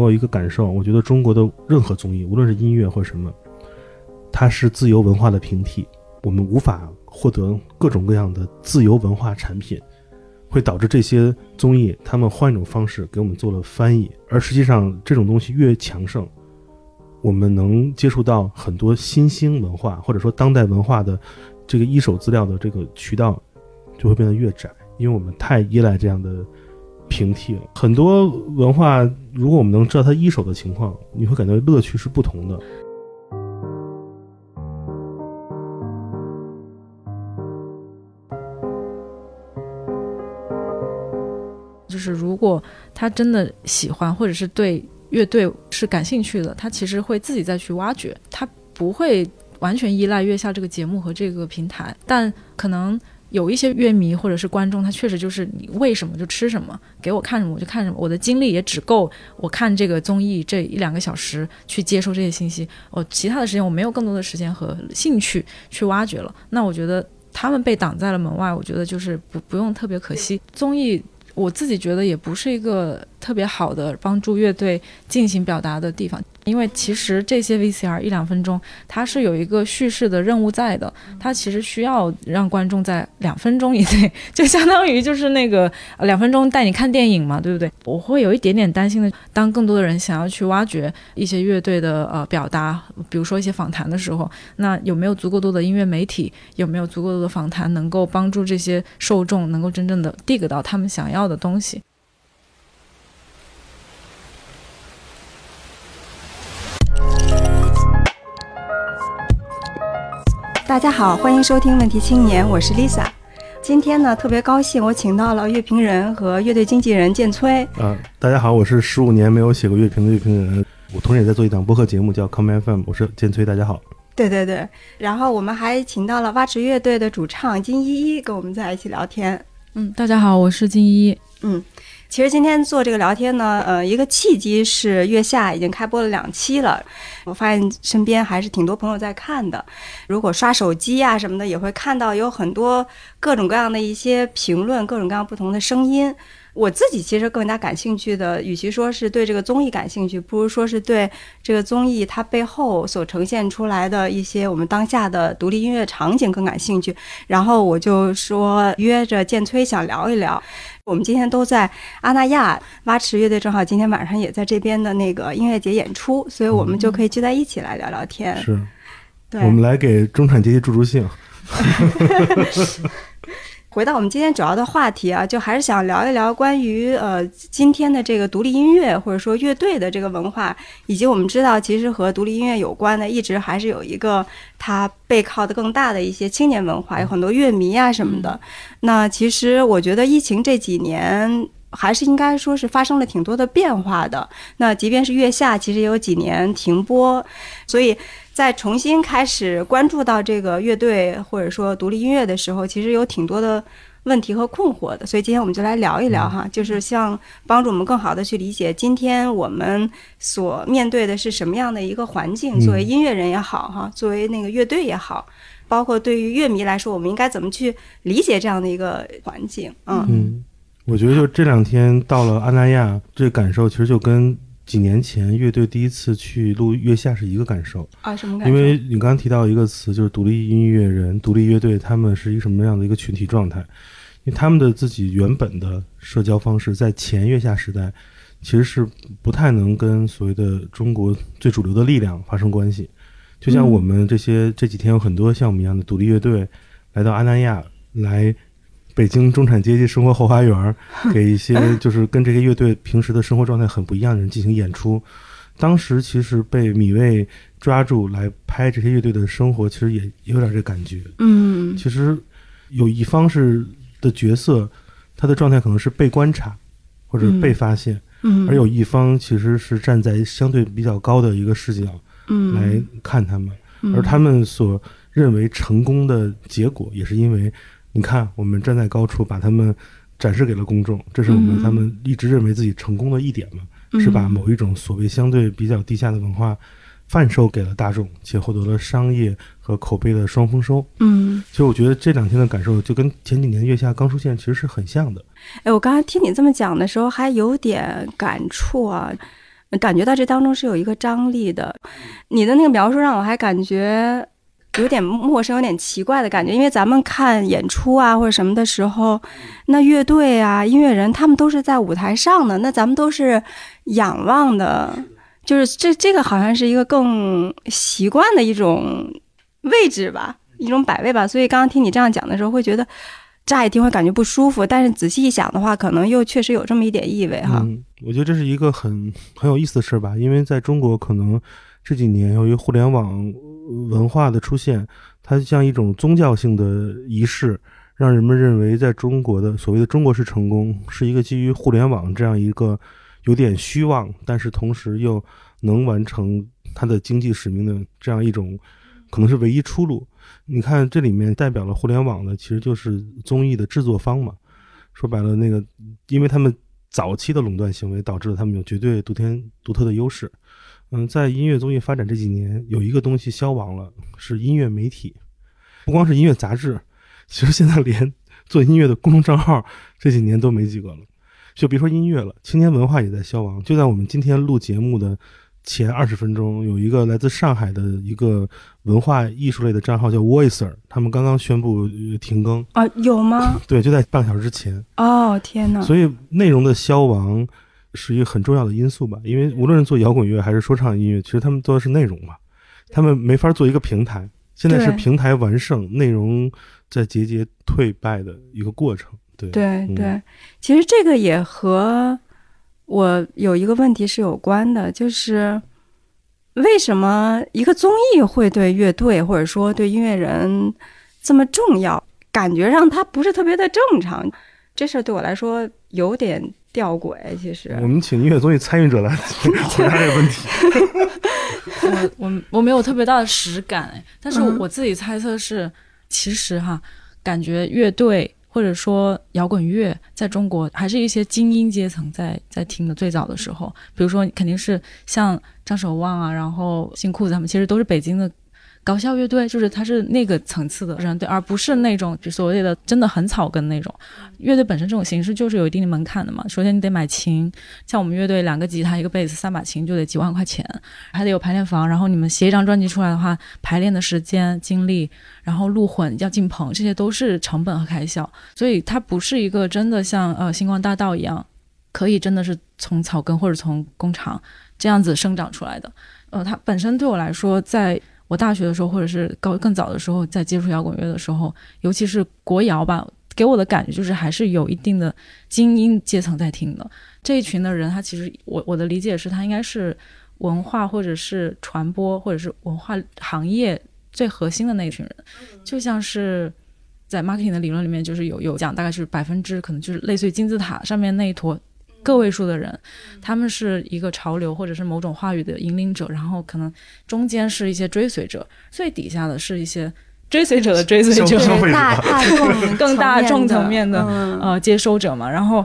我有一个感受，我觉得中国的任何综艺，无论是音乐或什么，它是自由文化的平替，我们无法获得各种各样的自由文化产品，会导致这些综艺他们换一种方式给我们做了翻译，而实际上这种东西越强盛，我们能接触到很多新兴文化或者说当代文化的这个一手资料的这个渠道就会变得越窄，因为我们太依赖这样的。平替很多文化，如果我们能知道它一手的情况，你会感觉乐趣是不同的。就是如果他真的喜欢，或者是对乐队是感兴趣的，他其实会自己再去挖掘，他不会完全依赖月下这个节目和这个平台，但可能。有一些乐迷或者是观众，他确实就是你喂什么就吃什么，给我看什么我就看什么，我的精力也只够我看这个综艺这一两个小时去接收这些信息，我其他的时间我没有更多的时间和兴趣去挖掘了。那我觉得他们被挡在了门外，我觉得就是不不用特别可惜。综艺我自己觉得也不是一个特别好的帮助乐队进行表达的地方。因为其实这些 VCR 一两分钟，它是有一个叙事的任务在的，它其实需要让观众在两分钟以内，就相当于就是那个两分钟带你看电影嘛，对不对？我会有一点点担心的，当更多的人想要去挖掘一些乐队的呃表达，比如说一些访谈的时候，那有没有足够多的音乐媒体，有没有足够多的访谈，能够帮助这些受众能够真正的 dig 到他们想要的东西？大家好，欢迎收听《问题青年》，我是 Lisa。今天呢，特别高兴，我请到了乐评人和乐队经纪人建崔。啊，大家好，我是十五年没有写过乐评的乐评人，我同时也在做一档播客节目，叫 Come FM，我是建崔。大家好。对对对，然后我们还请到了蛙池乐队的主唱金依依，跟我们在一起聊天。嗯，大家好，我是金依依。嗯。其实今天做这个聊天呢，呃，一个契机是月下已经开播了两期了，我发现身边还是挺多朋友在看的。如果刷手机啊什么的，也会看到有很多各种各样的一些评论，各种各样不同的声音。我自己其实更加感兴趣的，与其说是对这个综艺感兴趣，不如说是对这个综艺它背后所呈现出来的一些我们当下的独立音乐场景更感兴趣。然后我就说约着建崔想聊一聊。我们今天都在阿那亚，蛙池乐队正好今天晚上也在这边的那个音乐节演出，所以我们就可以聚在一起来聊聊天。是，对，我们来给中产阶级助助兴。回到我们今天主要的话题啊，就还是想聊一聊关于呃今天的这个独立音乐或者说乐队的这个文化，以及我们知道其实和独立音乐有关的，一直还是有一个它背靠的更大的一些青年文化，有很多乐迷啊什么的。那其实我觉得疫情这几年还是应该说是发生了挺多的变化的。那即便是月下，其实也有几年停播，所以。在重新开始关注到这个乐队或者说独立音乐的时候，其实有挺多的问题和困惑的。所以今天我们就来聊一聊哈，就是像帮助我们更好的去理解今天我们所面对的是什么样的一个环境。作为音乐人也好哈，作为那个乐队也好，包括对于乐迷来说，我们应该怎么去理解这样的一个环境？嗯，我觉得就这两天到了阿那亚，这感受其实就跟。几年前，乐队第一次去录《月下》是一个感受啊，什么感受？因为你刚刚提到一个词，就是独立音乐人、独立乐队，他们是一个什么样的一个群体状态？因为他们的自己原本的社交方式，在前月下时代，其实是不太能跟所谓的中国最主流的力量发生关系。就像我们这些这几天有很多像我们一样的独立乐队来到阿那亚来。北京中产阶级生活后花园，给一些 就是跟这些乐队平时的生活状态很不一样的人进行演出。当时其实被米未抓住来拍这些乐队的生活，其实也有点这感觉。嗯，其实有一方是的角色，他的状态可能是被观察或者被发现，嗯，而有一方其实是站在相对比较高的一个视角，嗯，来看他们，而他们所认为成功的结果，也是因为。你看，我们站在高处，把他们展示给了公众，这是我们他们一直认为自己成功的一点嘛？是把某一种所谓相对比较低下的文化贩售给了大众，且获得了商业和口碑的双丰收。嗯，其实我觉得这两天的感受就跟前几年月下刚出现其实是很像的。哎，我刚才听你这么讲的时候，还有点感触啊。感觉到这当中是有一个张力的。你的那个描述让我还感觉有点陌生，有点奇怪的感觉。因为咱们看演出啊或者什么的时候，那乐队啊、音乐人他们都是在舞台上的，那咱们都是仰望的，就是这这个好像是一个更习惯的一种位置吧，一种摆位吧。所以刚刚听你这样讲的时候，会觉得乍一听会感觉不舒服，但是仔细一想的话，可能又确实有这么一点意味哈。我觉得这是一个很很有意思的事儿吧，因为在中国可能这几年由于互联网文化的出现，它像一种宗教性的仪式，让人们认为在中国的所谓的中国式成功是一个基于互联网这样一个有点虚妄，但是同时又能完成它的经济使命的这样一种可能是唯一出路。你看这里面代表了互联网的，其实就是综艺的制作方嘛。说白了，那个因为他们早期的垄断行为，导致了他们有绝对独天独特的优势。嗯，在音乐综艺发展这几年，有一个东西消亡了，是音乐媒体，不光是音乐杂志，其实现在连做音乐的公众账号这几年都没几个了。就别说音乐了，青年文化也在消亡。就在我们今天录节目的前二十分钟，有一个来自上海的一个文化艺术类的账号叫 Voicer，他们刚刚宣布呃停更。啊，有吗？对，就在半个小时之前。哦，天哪！所以内容的消亡是一个很重要的因素吧，因为无论是做摇滚乐还是说唱音乐，其实他们做的是内容嘛，他们没法做一个平台。现在是平台完胜，内容在节节退败的一个过程。对对嗯对，其实这个也和我有一个问题是有关的，就是为什么一个综艺会对乐队或者说对音乐人这么重要？感觉上它不是特别的正常，这事儿对我来说有点吊诡。其实我们请音乐综艺参与者来 回答这个问题。我我我没有特别大的实感哎，但是嗯我自己猜测是，其实哈，感觉乐队或者说摇滚乐在中国还是一些精英阶层在在听的。最早的时候，比如说肯定是像张守望啊，然后新裤子他们，其实都是北京的。搞笑乐队就是它是那个层次的人，对，而不是那种就所谓的真的很草根那种乐队本身这种形式就是有一定的门槛的嘛。首先你得买琴，像我们乐队两个吉他一个贝斯三把琴就得几万块钱，还得有排练房，然后你们写一张专辑出来的话，排练的时间、精力，然后录混要进棚，这些都是成本和开销，所以它不是一个真的像呃星光大道一样，可以真的是从草根或者从工厂这样子生长出来的。呃，它本身对我来说，在我大学的时候，或者是高更早的时候，在接触摇滚乐的时候，尤其是国摇吧，给我的感觉就是还是有一定的精英阶层在听的。这一群的人，他其实我我的理解是他应该是文化或者是传播或者是文化行业最核心的那一群人，就像是在 marketing 的理论里面，就是有有讲大概是百分之可能就是类似于金字塔上面那一坨个位数的人，他们是一个潮流或者是某种话语的引领者，然后可能中间是一些追随者，最底下的是一些追随者的追随者，大 大众 更大众层面的嗯呃接收者嘛。然后，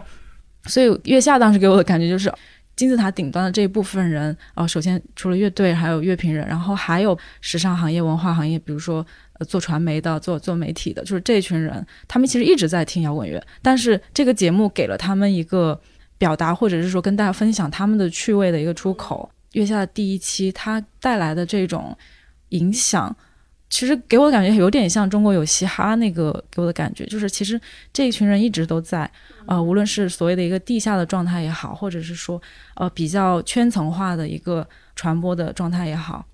所以月下当时给我的感觉就是。金字塔顶端的这一部分人，呃，首先除了乐队，还有乐评人，然后还有时尚行业、文化行业，比如说呃做传媒的、做做媒体的，就是这一群人，他们其实一直在听摇滚乐，但是这个节目给了他们一个表达，或者是说跟大家分享他们的趣味的一个出口。月下的第一期，它带来的这种影响，其实给我的感觉有点像中国有嘻哈那个给我的感觉，就是其实这一群人一直都在，呃，无论是所谓的一个地下的状态也好，或者是说呃比较圈层化的一个传播的状态也好。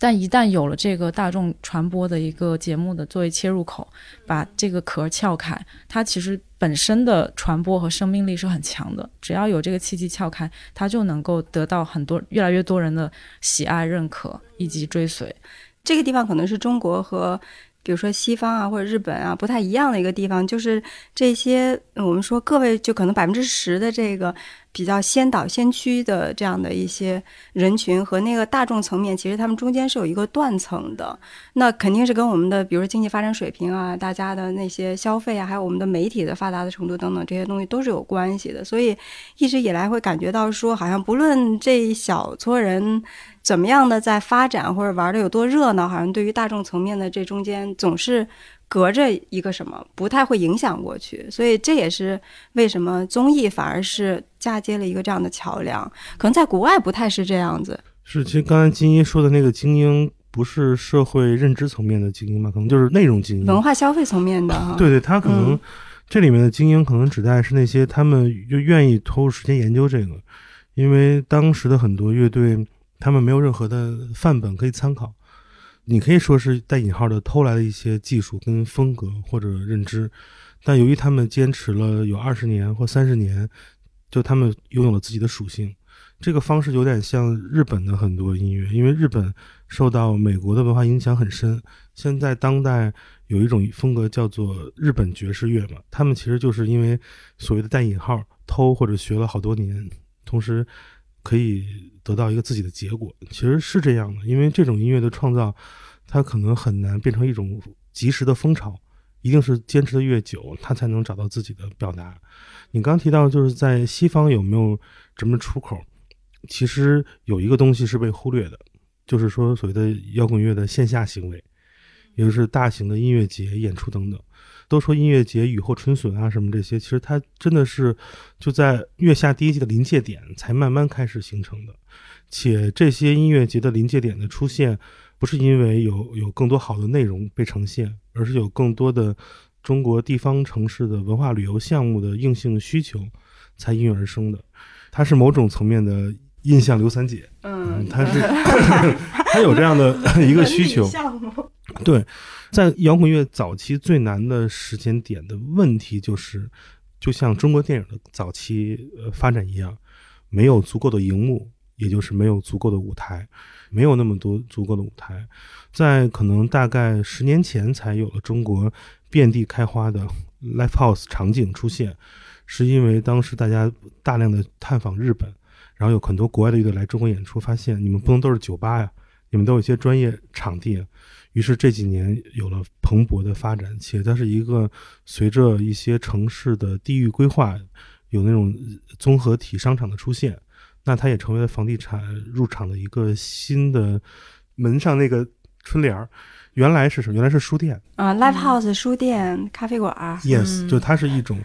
但一旦有了这个大众传播的一个节目的作为切入口，把这个壳撬开，它其实本身的传播和生命力是很强的。只要有这个契机撬开，它就能够得到很多越来越多人的喜爱、认可以及追随。这个地方可能是中国和比如说西方啊或者日本啊不太一样的一个地方，就是这些我们说各位就可能百分之十的这个比较先导先驱的这样的一些人群和那个大众层面，其实他们中间是有一个断层的。那肯定是跟我们的比如说经济发展水平啊，大家的那些消费啊，还有我们的媒体的发达的程度等等这些东西都是有关系的。所以一直以来会感觉到说，好像不论这一小撮人。怎么样的在发展或者玩的有多热闹，好像对于大众层面的这中间总是隔着一个什么，不太会影响过去。所以这也是为什么综艺反而是嫁接了一个这样的桥梁。可能在国外不太是这样子。是，其实刚才金一说的那个精英，不是社会认知层面的精英吧？可能就是内容精英，文化消费层面的哈。对对，他可能这里面的精英，可能指代是那些他们就愿意投入时间研究这个，因为当时的很多乐队，他们没有任何的范本可以参考。你可以说是带引号的偷来的一些技术跟风格或者认知，但由于他们坚持了有二十年或三十年，就他们拥有了自己的属性。这个方式有点像日本的很多音乐，因为日本受到美国的文化影响很深。现在当代有一种风格叫做日本爵士乐嘛，他们其实就是因为所谓的带引号偷或者学了好多年，同时可以得到一个自己的结果，其实是这样的。因为这种音乐的创造，它可能很难变成一种及时的风潮，一定是坚持的越久，它才能找到自己的表达。你刚提到就是在西方有没有什么出口？其实有一个东西是被忽略的，就是说所谓的摇滚乐的线下行为，也就是大型的音乐节演出等等。都说音乐节雨后春笋啊什么这些，其实它真的是就在月下第一季的临界点才慢慢开始形成的。且这些音乐节的临界点的出现，不是因为有有更多好的内容被呈现，而是有更多的中国地方城市的文化旅游项目的硬性需求才应运而生的。它是某种层面的。印象刘三姐，嗯，它是 它有这样的 一个需求，对，在摇滚乐早期最难的时间点的问题就是，就像中国电影的早期呃发展一样，没有足够的荧幕，也就是没有足够的舞台，没有那么多足够的舞台，在可能大概十年前才有了中国遍地开花的 live house 场景出现，是因为当时大家大量的探访日本。然后有很多国外的乐队来中国演出，发现你们不能都是酒吧呀，你们都有一些专业场地。于是这几年有了蓬勃的发展，且它是一个随着一些城市的地域规划，有那种综合体商场的出现，那它也成为了房地产入场的一个新的门上那个春联儿。原来是什么？原来是书店啊，live house 书店、咖啡馆。Yes，就它是一种。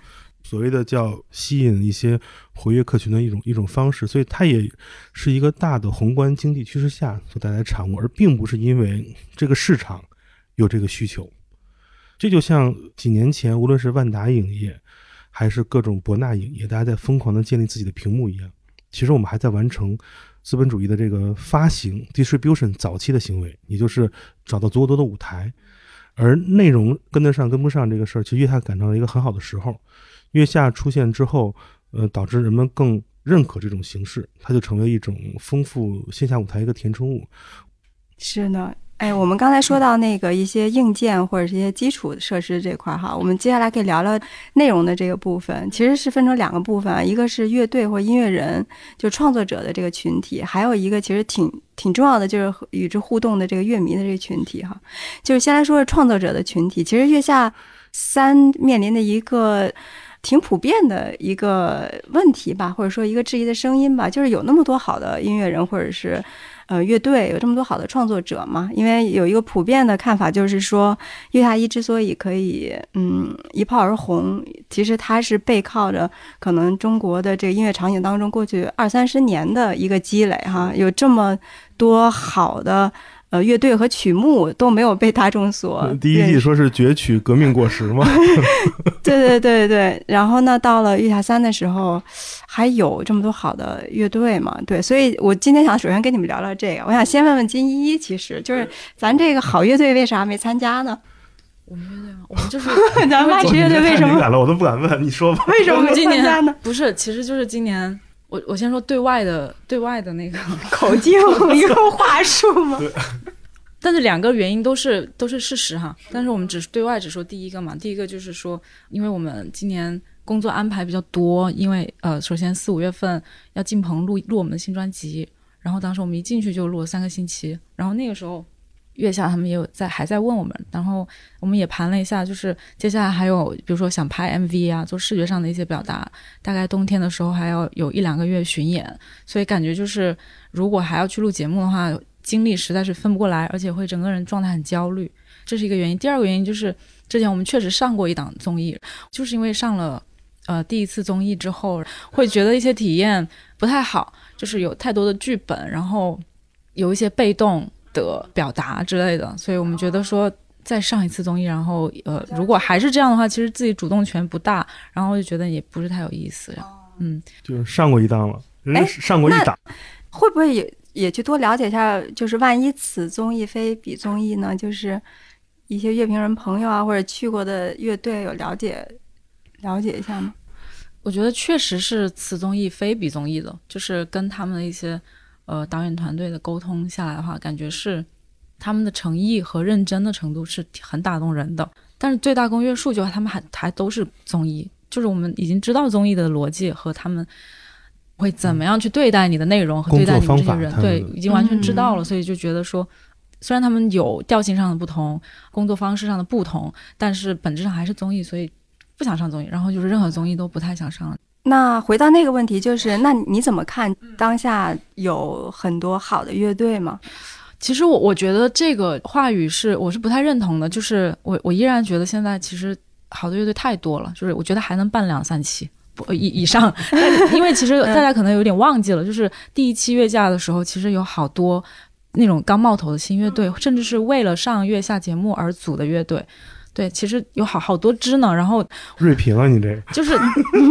所谓的叫吸引一些活跃客群的一种一种方式，所以它也是一个大的宏观经济趋势下所带来的产物，而并不是因为这个市场有这个需求。这就像几年前，无论是万达影业还是各种博纳影业，大家在疯狂的建立自己的屏幕一样。其实我们还在完成资本主义的这个发行 distribution 早期的行为，也就是找到足够多的舞台，而内容跟得上跟不上这个事儿，其实月下赶上了一个很好的时候。月下出现之后，呃，导致人们更认可这种形式，它就成为一种丰富线下舞台一个填充物。是的，哎，我们刚才说到那个一些硬件或者是一些基础设施这块哈，我们接下来可以聊聊内容的这个部分，其实是分成两个部分啊，一个是乐队或音乐人，就创作者的这个群体，还有一个其实挺挺重要的，就是与之互动的这个乐迷的这个群体哈。就是先来说是创作者的群体，其实月下三面临的一个。挺普遍的一个问题吧，或者说一个质疑的声音吧，就是有那么多好的音乐人或者是呃乐队，有这么多好的创作者嘛？因为有一个普遍的看法，就是说月下一之所以可以嗯一炮而红，其实它是背靠着可能中国的这个音乐场景当中过去二三十年的一个积累哈，有这么多好的。呃，乐队和曲目都没有被大众所第一季说是攫取革命果实吗？对对对对，然后呢，到了月下三的时候，还有这么多好的乐队嘛？对，所以我今天想首先跟你们聊聊这个。我想先问问金一，其实就是咱这个好乐队为啥没参加呢？我们乐队吗？我们就是 咱们这乐队为什么？敏感了，我都不敢问，你说吧。为什么不参加呢？不是，其实就是今年。我我先说对外的对外的那个 口径 一个话术吗？但是两个原因都是都是事实哈。但是我们只是对外只说第一个嘛。第一个就是说，因为我们今年工作安排比较多，因为呃，首先四五月份要进棚录录我们的新专辑，然后当时我们一进去就录了三个星期，然后那个时候。月下他们也有在还在问我们，然后我们也盘了一下，就是接下来还有比如说想拍 MV 啊，做视觉上的一些表达，大概冬天的时候还要有一两个月巡演，所以感觉就是如果还要去录节目的话，精力实在是分不过来，而且会整个人状态很焦虑，这是一个原因。第二个原因就是之前我们确实上过一档综艺，就是因为上了呃第一次综艺之后，会觉得一些体验不太好，就是有太多的剧本，然后有一些被动的表达之类的，所以我们觉得说再上一次综艺，然后呃如果还是这样的话，其实自己主动权不大，然后就觉得也不是太有意思。嗯，就是上过一档了，人家哎上过一档，会不会也也去多了解一下？就是万一此综艺非彼综艺呢？就是一些乐评人朋友啊，或者去过的乐队有了解了解一下吗？我觉得确实是此综艺非彼综艺的，就是跟他们的一些呃导演团队的沟通下来的话，感觉是他们的诚意和认真的程度是很打动人的。但是最大公约数就他们还还都是综艺，就是我们已经知道综艺的逻辑和他们会怎么样去对待你的内容和对待你们这些人，对已经完全知道了，嗯所以就觉得说。虽然他们有调性上的不同，工作方式上的不同，但是本质上还是综艺，所以不想上综艺。然后就是任何综艺都不太想上了。那回到那个问题，就是那你怎么看当下有很多好的乐队吗？其实我我觉得这个话语是我是不太认同的，就是我我依然觉得现在其实好的乐队太多了，就是我觉得还能办两三期。不以以上，因为其实大家可能有点忘记了，就是第一期月下的时候，其实有好多那种刚冒头的新乐队，甚至是为了上月下节目而组的乐队。对，其实有好好多支呢。然后锐评啊，你这个就是，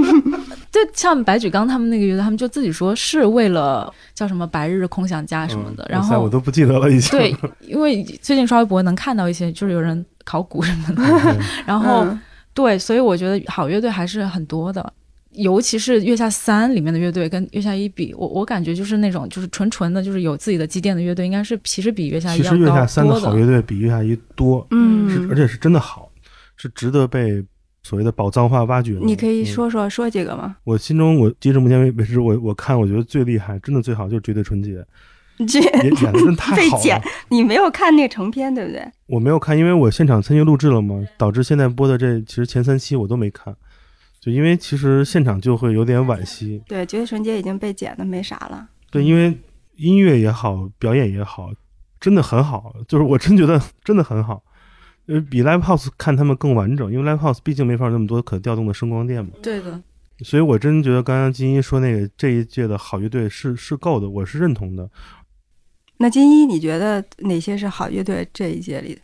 对，像白举纲他们那个乐队，他们就自己说是为了叫什么白日空想家什么的。嗯然后我都不记得了，已经。对，因为最近刷微博能看到一些，就是有人考古什么的，然后、嗯对，所以我觉得好乐队还是很多的。尤其是月下三里面的乐队跟月下一比，我我感觉就是那种就是纯纯的，就是有自己的积淀的乐队，应该是其实比月下一其实月要高下三的好乐队比月下一多，嗯是嗯而，且是真的好，是值得被所谓的宝藏化挖掘。你可以嗯说说说几个吗？我心中，我截至目前为止，我我看我觉得最厉害，真的最好就是绝对纯洁，这演演的真太被剪好了。你没有看那个成片对不对？我没有看，因为我现场参与录制了嘛，导致现在播的这其实前三期我都没看，就因为其实现场就会有点惋惜。对，绝对纯洁已经被剪的没啥了。对，因为音乐也好，表演也好，真的很好，就是我真觉得真的很好。呃，比 Live House 看他们更完整，因为 Live House 毕竟没法有那么多可调动的声光电嘛。对的，所以我真觉得刚刚金一说那个这一届的好乐队是是够的，我是认同的。那金一，你觉得哪些是好乐队这一届里的？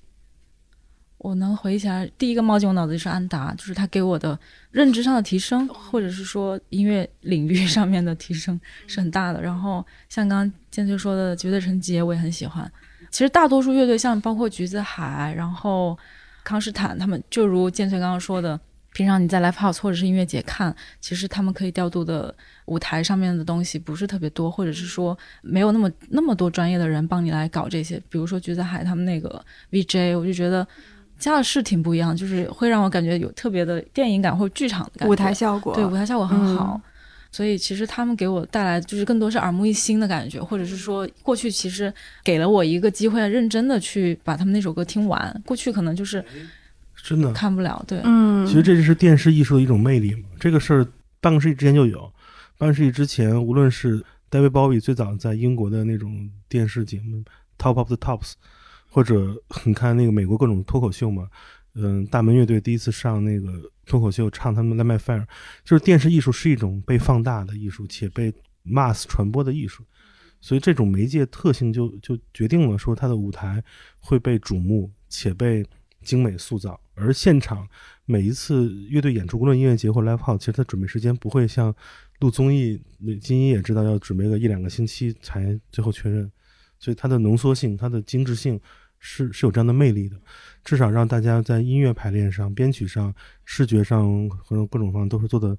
我能回忆起来，第一个冒进我脑子就是安达，就是他给我的认知上的提升，或者是说音乐领域上面的提升是很大的。然后像刚刚建崔说的《绝对纯洁》，我也很喜欢。其实大多数乐队，像包括橘子海，然后康斯坦，他们就如建崔刚刚说的，平常你在 live house 或者是音乐节看，其实他们可以调度的舞台上面的东西不是特别多，或者是说没有那么那么多专业的人帮你来搞这些。比如说橘子海他们那个 VJ，我就觉得。加的是挺不一样，就是会让我感觉有特别的电影感或者剧场的感觉，舞台效果对舞台效果很好。嗯所以其实他们给我带来就是更多是耳目一新的感觉，或者是说过去其实给了我一个机会，认真的去把他们那首歌听完。过去可能就是真的，看不了，对，嗯，其实这就是电视艺术的一种魅力嘛。这个事儿半个世纪之前就有，半个世纪之前，无论是 David Bowie 最早在英国的那种电视节目 Top of the Tops，或者你看那个美国各种脱口秀嘛，嗯，大门乐队第一次上那个脱口秀唱他们的《Let My Fire》，就是电视艺术是一种被放大的艺术，且被 mass 传播的艺术。所以这种媒介特性就就决定了说它的舞台会被瞩目且被精美塑造，而现场每一次乐队演出，无论音乐节或 live house，其实它准备时间不会像录综艺，金一也知道要准备个一两个星期才最后确认，所以它的浓缩性、它的精致性是是有这样的魅力的，至少让大家在音乐排练上、编曲上、视觉上和各种方面都是做的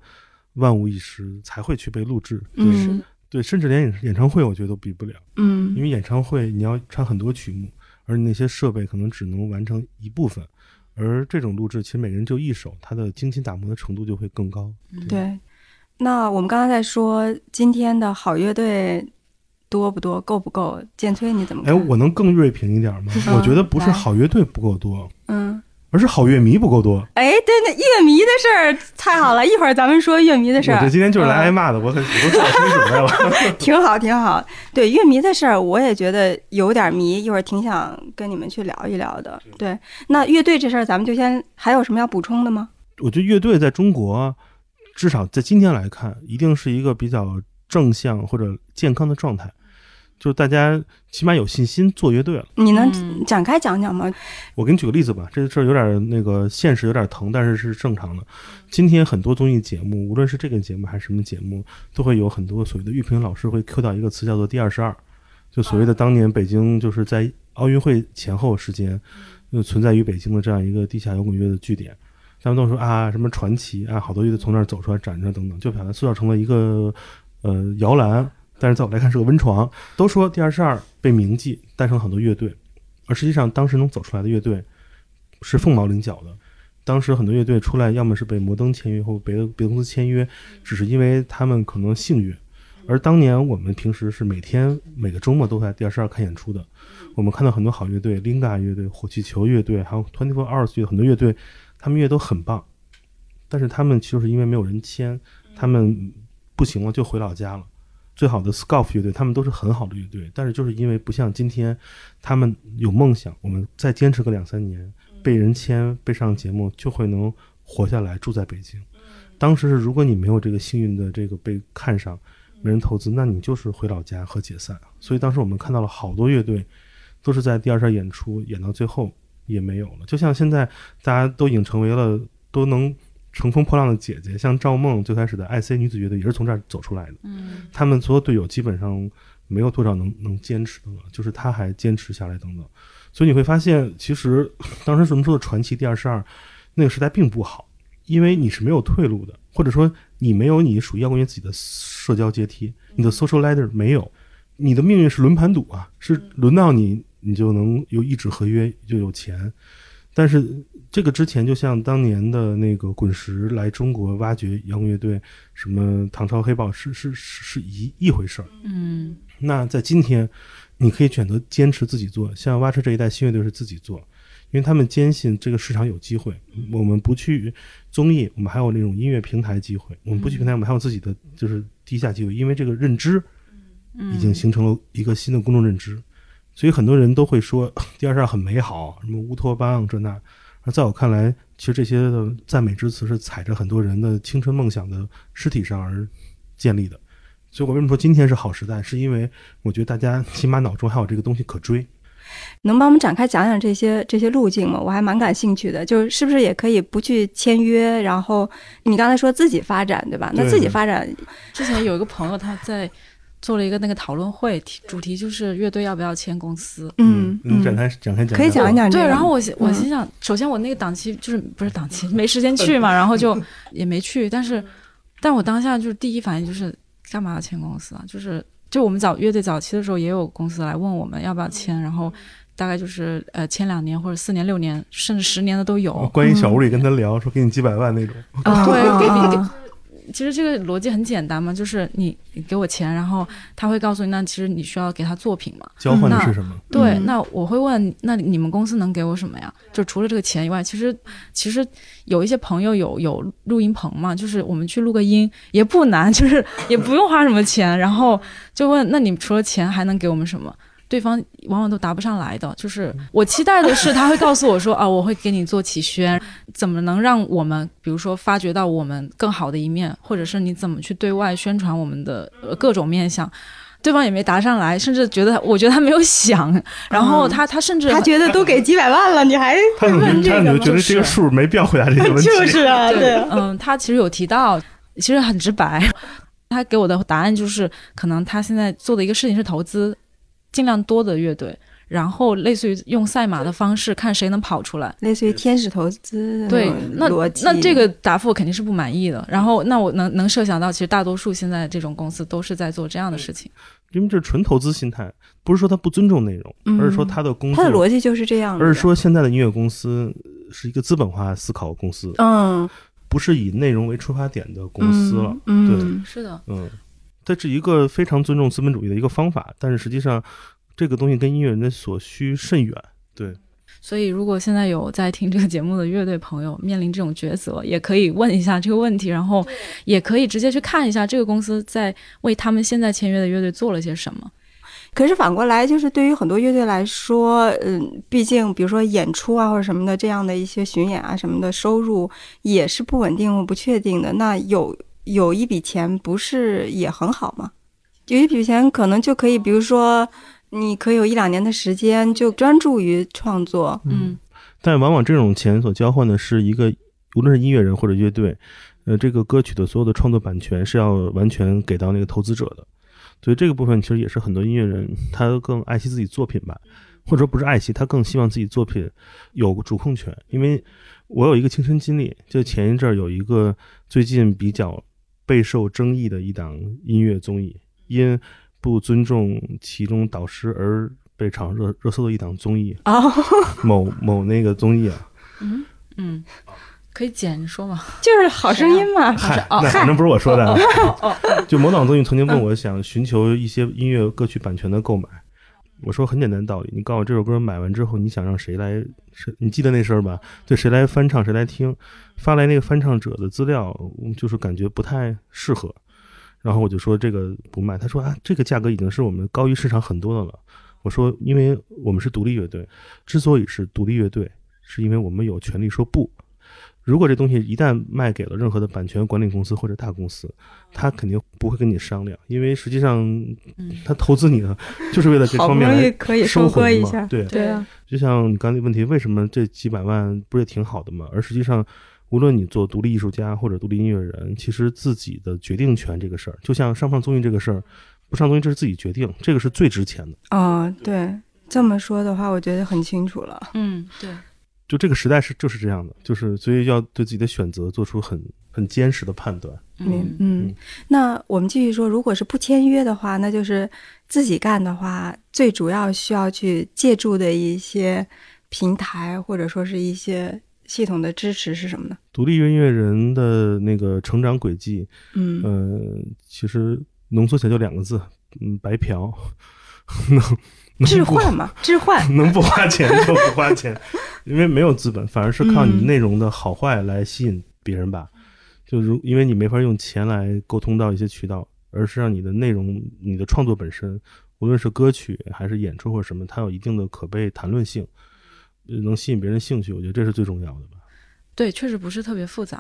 万无一失，才会去被录制。对、嗯对，甚至连演演唱会我觉得都比不了。嗯因为演唱会你要唱很多曲目，而你那些设备可能只能完成一部分，而这种录制其实每个人就一首，它的精心打磨的程度就会更高。对。那我们刚刚在说今天的好乐队多不多，够不够？建崔你怎么哎，我能更锐评一点吗？嗯我觉得不是好乐队不够多，嗯，而是好乐迷不够多。哎，对，那乐迷的事儿太好了，一会儿咱们说乐迷的事儿。我这今天就是来挨嗯骂的，我很我都做好心理准备了。挺好，挺好。对乐迷的事儿，我也觉得有点迷，一会儿挺想跟你们去聊一聊的。对，那乐队这事儿，咱们就先还有什么要补充的吗？我觉得乐队在中国至少在今天来看，一定是一个比较正向或者健康的状态，就是大家起码有信心做乐队了。你能嗯展开讲讲吗？我给你举个例子吧，这事儿有点那个现实有点疼，但是是正常的。今天很多综艺节目，无论是这个节目还是什么节目，都会有很多所谓的乐评老师会 Q 到一个词叫做“第二十二”，就所谓的当年北京就是在奥运会前后时间，就存在于北京的这样一个地下摇滚乐的据点。他们都说啊，什么传奇啊，好多乐队从那儿走出来展着等等，就把它塑造成了一个呃摇篮。但是在我来看是个温床。都说第二十二被铭记，诞生了很多乐队，而实际上当时能走出来的乐队是凤毛麟角的。当时很多乐队出来，要么是被摩登签约，或别的别的公司签约，只是因为他们可能幸运。而当年我们平时是每天每个周末都在第二十二看演出的，我们看到很多好乐队，Linga 乐队、火气球乐队，还有 Twenty Four Hours 乐队很多乐队，他们乐都很棒，但是他们就是因为没有人签，他们不行了就回老家了。最好的 Scoff 乐队，他们都是很好的乐队，但是就是因为不像今天，他们有梦想，我们再坚持个两三年，被人签，被上节目，就会能活下来，住在北京。当时是，如果你没有这个幸运的这个被看上，没人投资，那你就是回老家和解散。所以当时我们看到了好多乐队，都是在第二场演出演到最后也没有了。就像现在大家都已经成为了都能乘风破浪的姐姐，像赵梦最开始的 IC 女子乐队也是从这儿走出来的。嗯他们所有队友基本上没有多少能能坚持的了，就是他还坚持下来等等。所以你会发现，其实当时我们说的传奇第二十二那个时代并不好，因为你是没有退路的，或者说你没有你属于摇滚乐自己的社交阶梯，你的 social ladder 没有，你的命运是轮盘赌啊，是轮到你你就能有一纸合约就有钱。但是这个之前，就像当年的那个滚石来中国挖掘摇滚乐队，什么唐朝黑豹是是是是一一回事儿。嗯那在今天，你可以选择坚持自己做，像挖车这一代新乐队是自己做，因为他们坚信这个市场有机会。我们不去综艺，我们还有那种音乐平台机会；我们不去平台，我们还有自己的就是地下机会，因为这个认知嗯已经形成了一个新的公众认知。所以很多人都会说 第二十二很美好，什么乌托邦这那。而在我看来，其实这些的赞美之词是踩着很多人的青春梦想的尸体上而建立的。所以我为什么说今天是好时代，是因为我觉得大家起码脑中还有这个东西可追。能帮我们展开讲讲这些这些路径吗？我还蛮感兴趣的，就是是不是也可以不去签约，然后你刚才说自己发展，对吧？那自己发展，之前有一个朋友他在做了一个那个讨论会，题主题就是乐队要不要签公司。嗯你展开展开讲，可以讲一讲对，然后我我嗯心想，首先我那个档期就是不是档期，没时间去嘛，然后就也没去。但是，但我当下就是第一反应就是干嘛要签公司啊？就是就我们早乐队早期的时候也有公司来问我们要不要签，然后大概就是呃签两年或者四年、六年甚至十年的都有。关于小屋里跟他聊，说给你几百万那种，啊对，给啊你给。其实这个逻辑很简单嘛，就是你你给我钱，然后他会告诉你，那其实你需要给他作品嘛。交换的那是什么？对，嗯那我会问，那你们公司能给我什么呀？就除了这个钱以外，其实其实有一些朋友有有录音棚嘛，就是我们去录个音也不难，就是也不用花什么钱，然后就问，那你除了钱还能给我们什么？对方往往都答不上来的，就是我期待的是他会告诉我说 啊，我会给你做起宣，怎么能让我们比如说发掘到我们更好的一面，或者是你怎么去对外宣传我们的、呃、各种面相。对方也没答上来，甚至觉得，我觉得他没有想，然后他他甚至他觉得都给几百万了，你还问这他怎么觉得？这个数没必要回答这个问题？就是啊，对，嗯，他其实有提到，其实很直白。他给我的答案就是，可能他现在做的一个事情是投资尽量多的乐队，然后类似于用赛马的方式看谁能跑出来。类似于天使投资对，那逻辑。那这个答复肯定是不满意的。然后，那我能能设想到，其实大多数现在这种公司都是在做这样的事情。因为这是纯投资心态，不是说他不尊重内容，嗯而是说他的工他的，逻辑就是这样的，而是说现在的音乐公司是一个资本化思考公司，嗯，不是以内容为出发点的公司了。嗯，对嗯是的，嗯，这是一个非常尊重资本主义的一个方法，但是实际上这个东西跟音乐人的所需甚远。对，所以如果现在有在听这个节目的乐队朋友面临这种抉择，也可以问一下这个问题，然后也可以直接去看一下这个公司在为他们现在签约的乐队做了些什么。可是反过来，就是对于很多乐队来说，嗯，毕竟比如说演出啊或者什么的这样的一些巡演啊什么的收入也是不稳定或、不确定的。那有有一笔钱不是也很好吗？有一笔钱可能就可以，比如说你可以有一两年的时间就专注于创作。嗯但往往这种钱所交换的是一个，无论是音乐人或者乐队，呃，这个歌曲的所有的创作版权是要完全给到那个投资者的。所以这个部分其实也是很多音乐人他更爱惜自己作品吧，或者说不是爱惜，他更希望自己作品有主控权。因为我有一个亲身经历，就前一阵儿有一个最近比较备受争议的一档音乐综艺，因不尊重其中导师而被炒上热热搜的一档综艺，哦，某某那个综艺啊。嗯嗯，可以剪你说吗？就是好声音嘛。嗨，哦那反正不是我说的啊。哦，就某档综艺曾经问我想寻求一些音乐歌曲版权的购买，我说很简单道理，你告诉我这首歌买完之后，你想让谁来？谁你记得那事儿吧？对，谁来翻唱，谁来听？发来那个翻唱者的资料，就是感觉不太适合。然后我就说这个不卖，他说啊，这个价格已经是我们高于市场很多的了。我说，因为我们是独立乐队，之所以是独立乐队，是因为我们有权利说不。如果这东西一旦卖给了任何的版权管理公司或者大公司，他肯定不会跟你商量，因为实际上嗯，他投资你呢，就是为了这方面来可以收收回嘛割一下，对对啊，就像你刚才问题，为什么这几百万不是也挺好的吗？而实际上，无论你做独立艺术家或者独立音乐人，其实自己的决定权这个事儿，就像上不上综艺这个事儿，不上综艺这是自己决定，这个是最值钱的。哦，对，这么说的话，我觉得很清楚了。嗯，对，就这个时代是就是这样的，就是所以要对自己的选择做出很很坚实的判断。嗯嗯嗯，那我们继续说，如果是不签约的话，那就是自己干的话，最主要需要去借助的一些平台或者说是一些系统的支持是什么呢？独立音乐人的那个成长轨迹，嗯呃，其实浓缩起来就两个字，嗯，白嫖，置换嘛，置换。能不花钱 就不花钱，因为没有资本，反而是靠你嗯内容的好坏来吸引别人吧。就如因为你没法用钱来沟通到一些渠道，而是让你的内容、你的创作本身，无论是歌曲还是演出或者什么，它有一定的可被谈论性，呃能吸引别人兴趣。我觉得这是最重要的吧。对，确实不是特别复杂。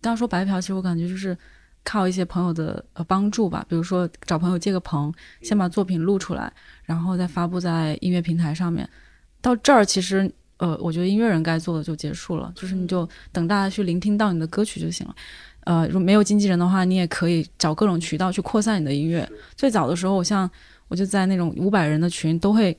刚刚说白嫖，其实我感觉就是靠一些朋友的呃帮助吧，比如说找朋友借个棚，先把作品录出来，然后再发布在音乐平台上面。到这儿，其实呃，我觉得音乐人该做的就结束了，就是你就等大家去聆听到你的歌曲就行了。呃，如果没有经纪人的话，你也可以找各种渠道去扩散你的音乐。最早的时候，我像我就在那种五百人的群都会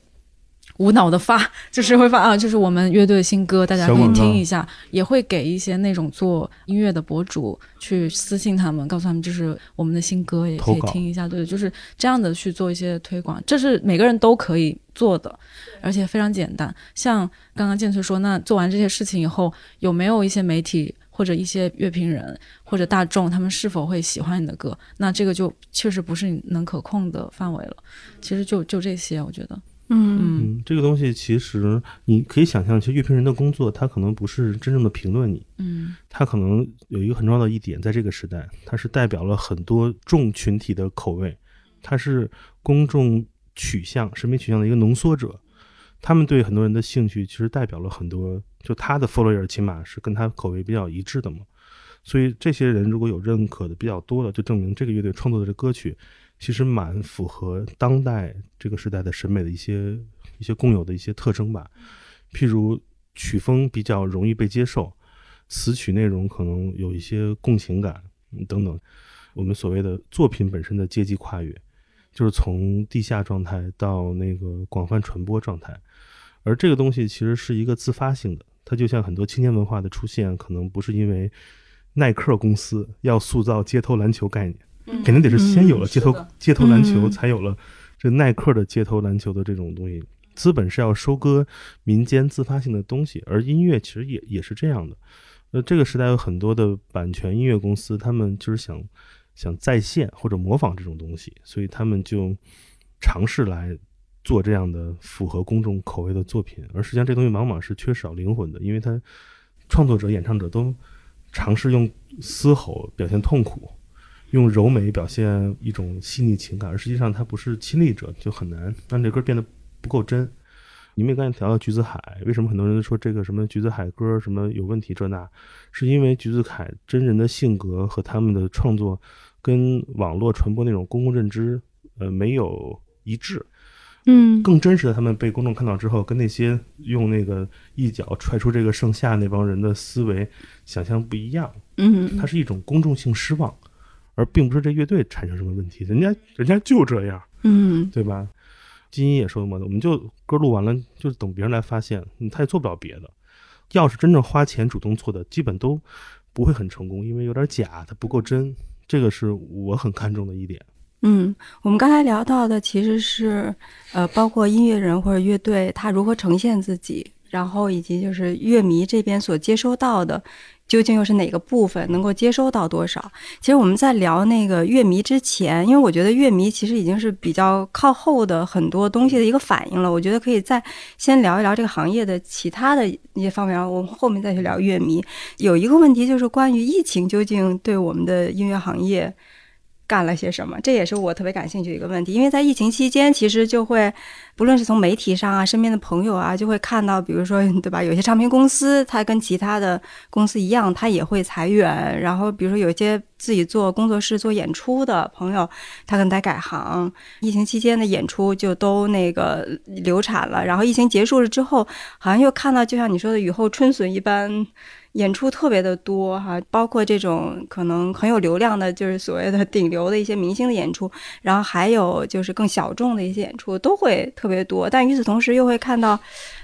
无脑的发，就是会发啊，就是我们乐队的新歌，大家可以听一下，也会给一些那种做音乐的博主去私信他们，告诉他们这是我们的新歌，也可以听一下，对，就是这样的去做一些推广，这是每个人都可以做的，而且非常简单。像刚刚建崔说，那做完这些事情以后，有没有一些媒体或者一些乐评人或者大众，他们是否会喜欢你的歌？那这个就确实不是你能可控的范围了。其实就就这些，我觉得，嗯这个东西其实你可以想象，其实乐评人的工作，他可能不是真正的评论你，嗯他可能有一个很重要的一点，在这个时代，他是代表了很多众群体的口味，他是公众取向、审美取向的一个浓缩者。他们对很多人的兴趣，其实代表了很多，就他的 follower 起码是跟他口味比较一致的嘛。所以这些人如果有认可的比较多的，就证明这个乐队创作的这歌曲，其实蛮符合当代这个时代的审美的一些一些共有的一些特征吧。譬如曲风比较容易被接受，词曲内容可能有一些共情感等等。我们所谓的作品本身的阶级跨越，就是从地下状态到那个广泛传播状态，而这个东西其实是一个自发性的。它就像很多青年文化的出现，可能不是因为耐克公司要塑造街头篮球概念，肯定得是先有了街头、嗯街头篮球，嗯才有了这耐克的街头篮球的这种东西。资本是要收割民间自发性的东西，而音乐其实也也是这样的。呃，这个时代有很多的版权音乐公司，他们就是想想再现或者模仿这种东西，所以他们就尝试来做这样的符合公众口味的作品。而实际上，这东西往往是缺少灵魂的，因为它创作者、演唱者都尝试用嘶吼表现痛苦，用柔美表现一种细腻情感，而实际上他不是亲历者，就很难让这歌变得不够真。你们也刚才提到橘子海，为什么很多人说这个什么橘子海歌什么有问题这那？是因为橘子海真人的性格和他们的创作跟网络传播那种公共认知呃没有一致。嗯更真实的他们被公众看到之后，跟那些用那个一脚踹出这个盛夏那帮人的思维想象不一样。嗯它是一种公众性失望，而并不是这乐队产生什么问题，人家人家就这样，嗯对吧？金一也说嘛，我们就歌录完了，就等别人来发现，嗯他也做不了别的。要是真正花钱主动做的，基本都不会很成功，因为有点假，它不够真。这个是我很看重的一点。嗯，我们刚才聊到的其实是呃，包括音乐人或者乐队他如何呈现自己，然后以及就是乐迷这边所接收到的。究竟又是哪个部分能够接收到多少？其实我们在聊那个乐迷之前，因为我觉得乐迷其实已经是比较靠后的很多东西的一个反应了。我觉得可以再先聊一聊这个行业的其他的一些方面，我们后面再去聊乐迷。有一个问题就是关于疫情究竟对我们的音乐行业干了些什么，这也是我特别感兴趣的一个问题。因为在疫情期间，其实就会不论是从媒体上啊，身边的朋友啊，就会看到，比如说对吧，有些唱片公司它跟其他的公司一样，它也会裁员。然后比如说有些自己做工作室做演出的朋友，他可能得改行。疫情期间的演出就都那个流产了。然后疫情结束了之后，好像又看到，就像你说的雨后春笋一般。演出特别的多哈，包括这种可能很有流量的，就是所谓的 顶流的一些明星的演出，然后还有就是更小众的一些演出都会特别多。但与此同时，又会看到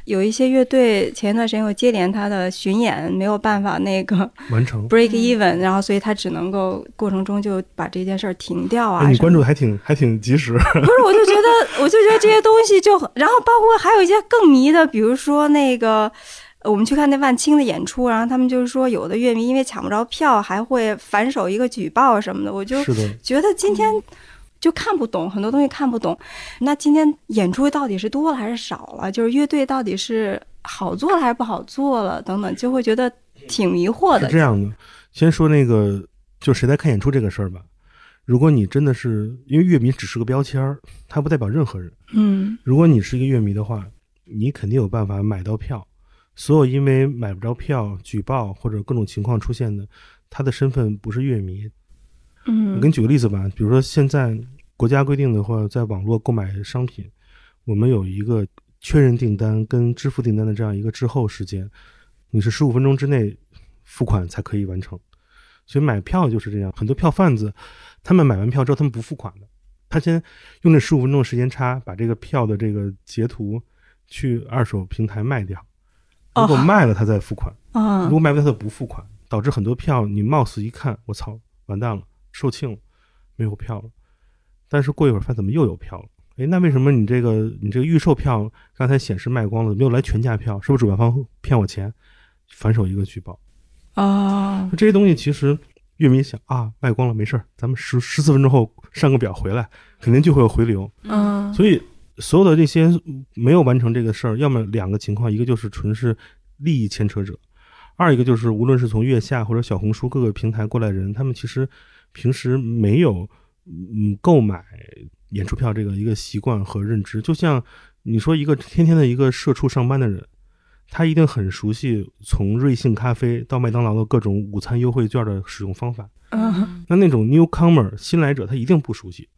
有一些乐队前一段时间又接连他的巡演没有办法那个 完成。break even，然后所以他只能够过程中就把这件事儿停掉啊。哎，你关注的还挺还挺及时。不是，我就觉得，我就觉得这些东西就很，然后包括还有一些更迷的，比如说那个。呃我们去看那万青的演出，然后他们就是说，有的乐迷因为抢不着票，还会反手一个举报什么的。我就是的，觉得今天就看不懂很多东西，看不懂。那今天演出到底是多了还是少了？就是乐队到底是好做了还是不好做了？等等，就会觉得挺迷惑的。是这样的，先说那个，就谁在看演出这个事儿吧。如果你真的是因为乐迷只是个标签儿，它不代表任何人。嗯如果你是一个乐迷的话，你肯定有办法买到票。所有因为买不着票、举报或者各种情况出现的，他的身份不是乐迷。嗯，我给你举个例子吧，比如说现在国家规定的话，在网络购买商品，我们有一个确认订单跟支付订单的这样一个滞后时间，你是十五分钟之内付款才可以完成。所以买票就是这样，很多票贩子他们买完票之后他们不付款的，他先用这十五分钟的时间差把这个票的这个截图去二手平台卖掉，如果哦卖了他再付款。啊如果卖不掉，他就不付款，导致很多票你貌似一看，我操，完蛋了，售罄了，没有票了。但是过一会儿发现怎么又有票了？哎，那为什么你这个你这个预售票刚才显示卖光了，没有来全价票？是不是主办方骗我钱？反手一个举报。哦，这些东西其实乐迷想啊，卖光了没事儿，咱们十十四分钟后上个表回来，肯定就会有回流。嗯，所以所有的这些没有完成这个事儿，要么两个情况，一个就是纯是利益牵扯者，二一个就是无论是从月下或者小红书各个平台过来人，他们其实平时没有嗯购买演出票这个一个习惯和认知。就像你说一个天天的一个社畜上班的人，他一定很熟悉从瑞幸咖啡到麦当劳的各种午餐优惠券的使用方法。嗯那那种 newcomer 新来者，他一定不熟悉。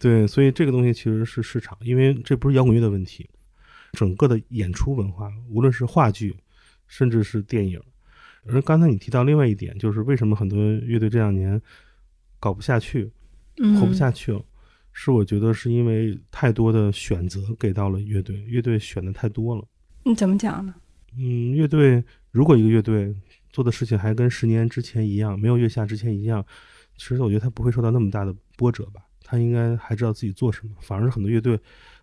对，所以这个东西其实是市场，因为这不是摇滚乐的问题，整个的演出文化，无论是话剧，甚至是电影。而刚才你提到另外一点，就是为什么很多乐队这两年搞不下去，嗯，活不下去了，是我觉得是因为太多的选择给到了乐队，乐队选的太多了。你怎么讲呢？嗯，乐队如果一个乐队做的事情还跟十年之前一样，没有月下之前一样，其实我觉得他不会受到那么大的波折吧。他应该还知道自己做什么，反而是很多乐队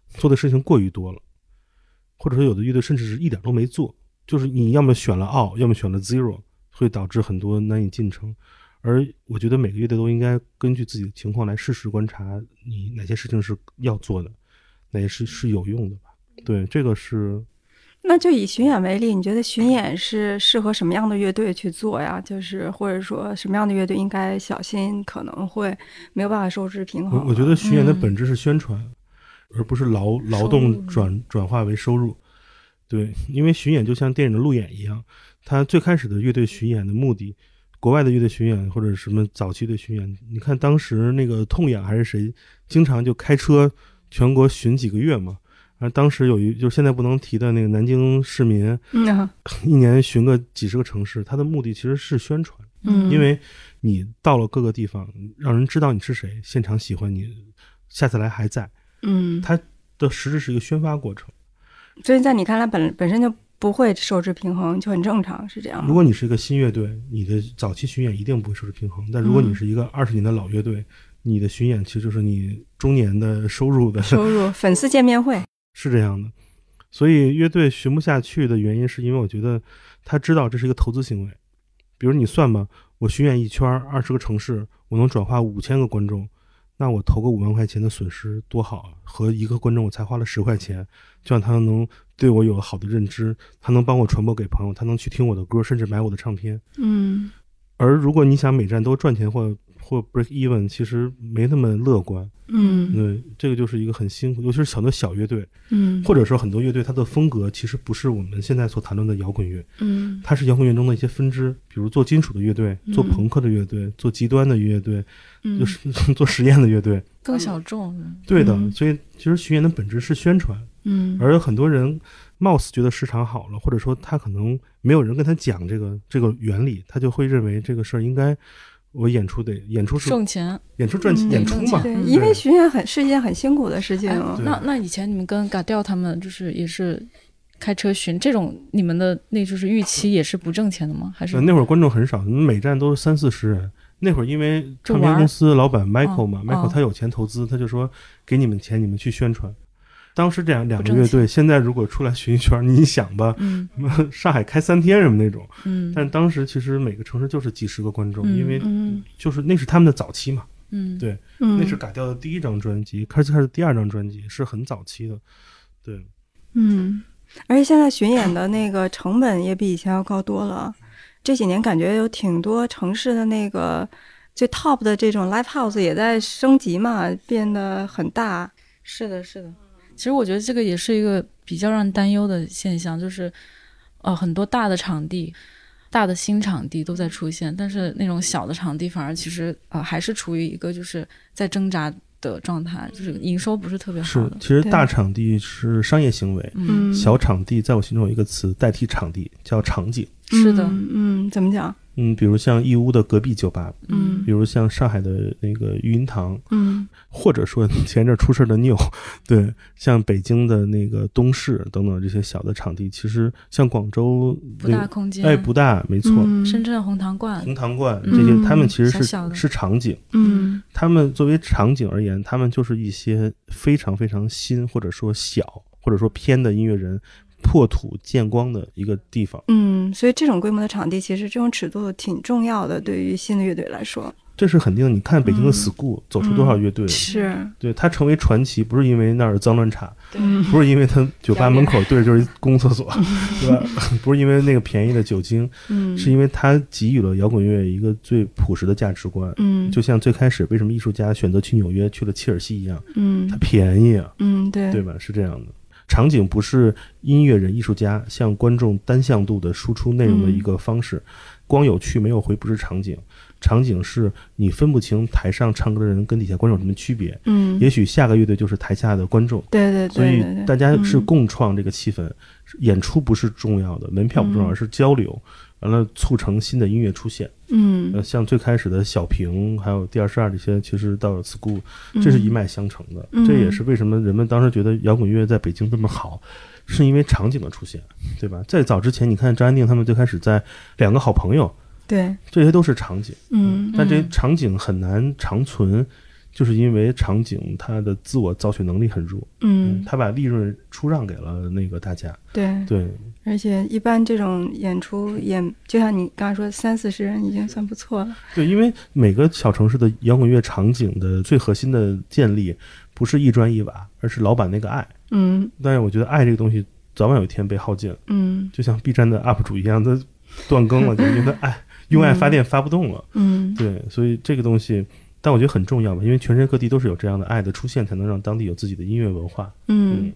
做的事情过于多了，或者说有的乐队甚至是一点都没做，就是你要么选了 all，要么选了 zero，会导致很多难以进程。而我觉得每个乐队都应该根据自己的情况来适时观察，你哪些事情是要做的，哪些是是有用的吧。对，这个是那就以巡演为例，你觉得巡演是适合什么样的乐队去做呀？就是或者说什么样的乐队应该小心，可能会没有办法收支平衡。我我觉得巡演的嗯本质是宣传，而不是劳劳动转转化为收入。对，因为巡演就像电影的路演一样，它最开始的乐队巡演的目的，国外的乐队巡演或者什么早期的巡演，你看当时那个痛痒还是谁，经常就开车全国巡几个月嘛。而当时有一就现在不能提的那个南京市民，嗯啊一年巡个几十个城市，他的目的其实是宣传。嗯因为你到了各个地方，让人知道你是谁，现场喜欢你，下次来还在，嗯，它的实质是一个宣发过程。所以在你看来本本身就不会收支平衡，就很正常，是这样吗？如果你是一个新乐队，你的早期巡演一定不会收支平衡；但如果你嗯是一个二十年的老乐队，你的巡演其实就是你中年的收入的，收入粉丝见面会，是这样的。所以乐队巡不下去的原因，是因为我觉得他知道这是一个投资行为。比如你算吧，我巡演一圈二十个城市，我能转化五千个观众，那我投个五万块钱的损失多好啊！和一个观众我才花了十块钱，就让他能对我有好的认知，他能帮我传播给朋友，他能去听我的歌，甚至买我的唱片。嗯而如果你想每站都赚钱或或 break even，其实没那么乐观。嗯对，这个就是一个很辛苦，尤其是很多小乐队，嗯或者说很多乐队，它的风格其实不是我们现在所谈论的摇滚乐，嗯它是摇滚乐中的一些分支，比如做金属的乐队、做嗯朋克的乐队、做极端的乐队，嗯，就是 做实验的乐队。更小众。对的，嗯所以其实巡演的本质是宣传，嗯而很多人貌似觉得市场好了，或者说他可能没有人跟他讲这个这个原理，他就会认为这个事儿应该我演出得演出是挣钱。演出赚钱嗯演出嘛，因为巡演很是一件很辛苦的事情。哎那那以前你们跟嘎调他们就是也是开车巡这种，你们的那就是预期也是不挣钱的吗？还是呃那会儿观众很少，每站都是三四十人。那会儿因为唱片公司老板 Michael 嘛、哦，Michael 他有钱投资，他就说给你们钱，你们去宣传。当时这样两个乐队，现在如果出来巡一圈，你想吧，嗯。什 么上海开三天什么那种，嗯。但当时其实每个城市就是几十个观众，嗯因为嗯。就是那是他们的早期嘛，嗯。对嗯，那是改掉的第一张专辑，开始开始第二张专辑是很早期的，对，嗯，而且现在巡演的那个成本也比以前要高多了。这几年感觉有挺多城市的那个最 top 的这种 live house 也在升级嘛，变得很大。是的，是的。其实我觉得这个也是一个比较让人担忧的现象，就是呃很多大的场地。大的新场地都在出现，但是那种小的场地反而其实呃还是处于一个就是在挣扎的状态，就是营收不是特别好是。其实大场地是商业行为，嗯，小场地在我心中有一个词代替场地，叫场景。是的，嗯，嗯怎么讲？嗯，比如像义乌的隔壁酒吧，嗯。比如像上海的那个育婴堂，嗯。或者说前一阵出事的 New，对，像北京的那个东市等等这些小的场地，其实像广州不大空间，哎不大，没错，嗯深圳红糖罐，红糖罐嗯这些，他们其实是小小是场景，嗯。他们作为场景而言，他们就是一些非常非常新或者说小或者说偏的音乐人破土见光的一个地方。嗯，所以这种规模的场地，其实这种尺度挺重要的，对于新的乐队来说这是肯定。你看北京的嗯 school、走出多少乐队，是。对它成为传奇，不是因为那儿脏乱差，嗯不是因为它酒吧门口对着就是一公厕所，对吧？不是因为那个便宜的酒精，嗯，是因为它给予了摇滚乐一个最朴实的价值观。嗯，就像最开始为什么艺术家选择去纽约去了切尔西一样，嗯它便宜啊，嗯对对吧？是这样的。场景不是音乐人、艺术家向观众单向度的输出内容的一个方式，光有去没有回不是场景，场景是你分不清台上唱歌的人跟底下观众有什么区别。嗯，也许下个乐队就是台下的观众，对对对，所以大家是嗯共创这个气氛，演出不是重要的，门票不重要，是交流，完了促成新的音乐出现。嗯呃，像最开始的小平，还有第二十二这些，其实到了 school，这是一脉相承的。嗯这也是为什么人们当时觉得摇滚乐在北京这么好，是因为场景的出现，对吧？在早之前，你看张安定他们最开始在两个好朋友，对。这些都是场景，嗯。但这些场景很难长存。就是因为场景它的自我造血能力很弱，嗯。他把利润出让给了那个大家，对，对，而且一般这种演出演，就像你刚才说三四十人已经算不错了。对，因为每个小城市的摇滚乐场景的最核心的建立，不是一砖一瓦，而是老板那个爱。嗯。但是我觉得爱这个东西早晚有一天被耗尽，嗯。就像 B 站的 UP 主一样，他断更了，就因为他爱用爱发电发不动了。嗯对，所以这个东西，但我觉得很重要吧，因为全世界各地都是有这样的爱的出现，才能让当地有自己的音乐文化。嗯，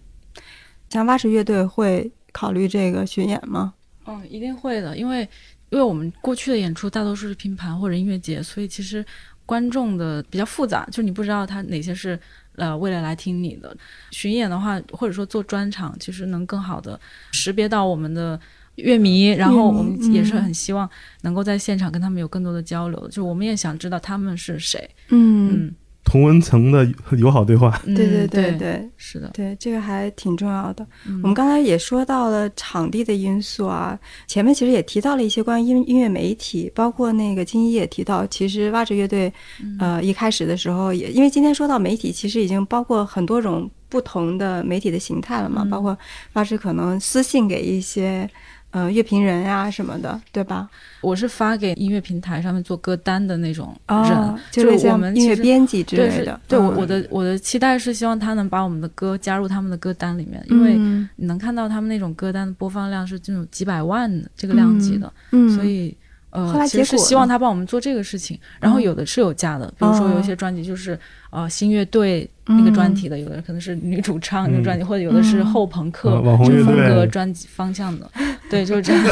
像蛙池乐队会考虑这个巡演吗？嗯，一定会的，因为因为我们过去的演出大多数是拼盘或者音乐节，所以其实观众的比较复杂，就是你不知道他哪些是呃为了来听你的。巡演的话，或者说做专场，其实能更好的识别到我们的。乐迷，然后我们也是很希望能够在现场跟他们有更多的交流，就是我们也想知道他们是谁。嗯，嗯，同文层的友好对话，嗯对对对对，是的。对，这个还挺重要的。嗯我们刚才也说到了场地的因素啊，前面其实也提到了一些关于音音乐媒体，包括那个金一也提到，其实蛙池乐队，呃，一开始的时候也因为今天说到媒体，其实已经包括很多种不同的媒体的形态了嘛，嗯包括蛙池可能私信给一些。呃，乐评人呀、什么的，对吧？我是发给音乐平台上面做歌单的那种人，哦，就是我们音乐编辑之类的。对我嗯我的我的期待是希望他能把我们的歌加入他们的歌单里面，因为嗯你能看到他们那种歌单的播放量是这种几百万的这个量级的，嗯，所以后来呃，其实是希望他帮我们做这个事情。然后有的是有价的，比如说有一些专辑就是呃新乐队那个专题的，有的可能是女主唱那个专辑，或者有的是后朋克这个风格专辑方向的，对，就是这样。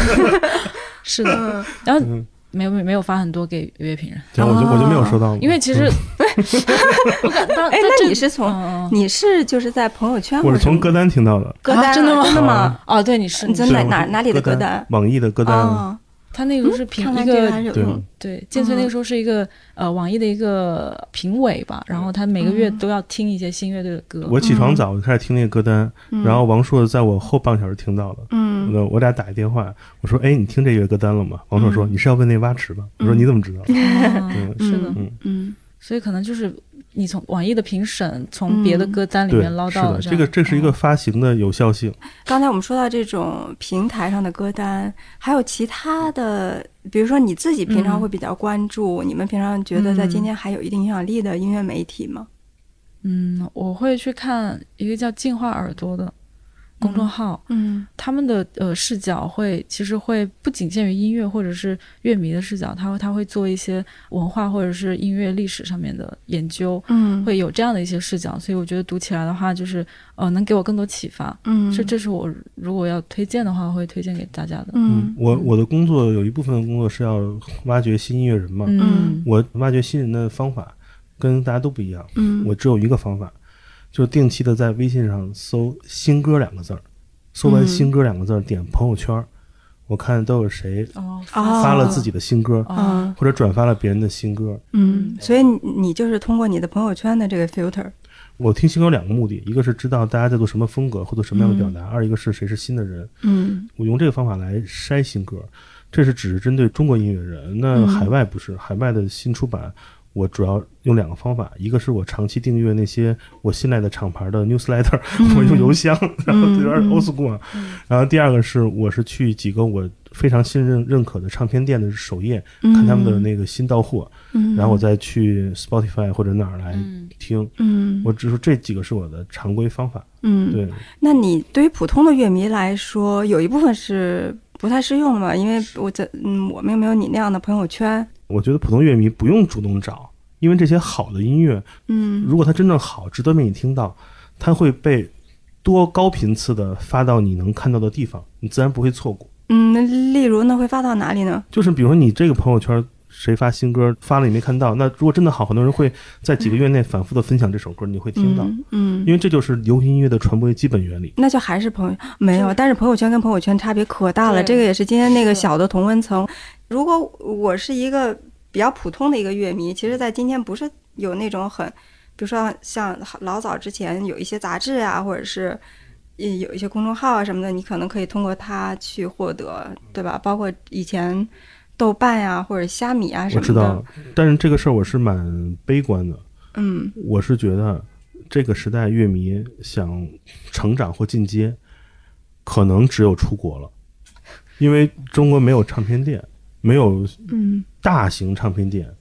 是的，嗯。然后嗯，没有没有发很多给乐评人，我就我就没有收到，因为其实 哎，那你是从你是就是在朋友圈，我是从歌单听到的，歌单真的吗？真的吗？哦，对，你是你在哪哪哪里的歌单？单？网易的歌单，哦，他那个是评一个对。对，建崔那个时候是一个呃网易的一个评委吧，然后他每个月都要听一些新乐队的歌。我起床早就开始听那个歌单，然后王硕在我后半个小时听到了。嗯我我俩打一电话，我说：“哎，你听这月歌单了吗？”王硕说：“你是要问那蛙池吧？”我说：“你怎么知道？”啊嗯，是的，嗯嗯所以可能就是你从网易的评审从别的歌单里面捞，到的，这个这是一个发行的有效性。刚才我们说到这种平台上的歌单，还有其他的，比如说你自己平常嗯会比较关注，你们平常觉得在今天还有一定影响力的音乐媒体吗？嗯，我会去看一个叫“进化耳朵”的公众号，嗯他们的呃视角会其实会不仅限于音乐或者是乐迷的视角，他会他会做一些文化或者是音乐历史上面的研究，嗯会有这样的一些视角，所以我觉得读起来的话，就是呃能给我更多启发。嗯这这是我如果要推荐的话，会推荐给大家的。嗯我我的工作有一部分的工作是要挖掘新音乐人嘛，嗯我挖掘新人的方法跟大家都不一样。嗯我只有一个方法，就定期的在微信上搜“新歌”两个字儿，搜完“嗯新歌”两个字儿，点朋友圈儿，我看都有谁发了自己的新歌，或者转发了别人的新歌。嗯，所以你你就是通过你的朋友圈的这个 filter，我听新歌有两个目的，一个是知道大家在做什么风格或者什么样的表达，二一个是谁是新的人。嗯我用这个方法来筛新歌，这是只是针对中国音乐人。那嗯海外不是，海外的新出版，我主要用两个方法，一个是我长期订阅那些我信赖的厂牌的 newsletter，、我用邮箱，然后有点 old school 啊。然后第二个是我是去几个我非常信任认可的唱片店的首页，看他们的那个新到货，嗯，然后我再去 Spotify 或者哪儿来嗯听。嗯我只是这几个是我的常规方法。嗯，对，那你对于普通的乐迷来说，有一部分是不太适用的嘛？因为我在嗯，我们又没有你那样的朋友圈，我觉得普通乐迷不用主动找，因为这些好的音乐，嗯如果它真正好，值得被你听到，它会被多高频次的发到你能看到的地方，你自然不会错过。嗯，那例如那，会发到哪里呢？就是比如说你这个朋友圈谁发新歌发了你没看到，那如果真的好，很多人会在几个月内反复的分享这首歌，你会听到，嗯嗯因为这就是流行音乐的传播的基本原理。那就还是朋友没有，但是朋友圈跟朋友圈差别可大了。这个也是今天那个小的同温层。如果我是一个比较普通的一个乐迷，其实，在今天不是有那种很，比如说像老早之前有一些杂志啊，或者是呃有一些公众号啊什么的，你可能可以通过它去获得，对吧？包括以前豆瓣呀、或者虾米啊什么的。我知道，但是这个事儿我是蛮悲观的。嗯我是觉得这个时代乐迷想成长或进阶，可能只有出国了，因为中国没有唱片店，没有嗯大型唱片店。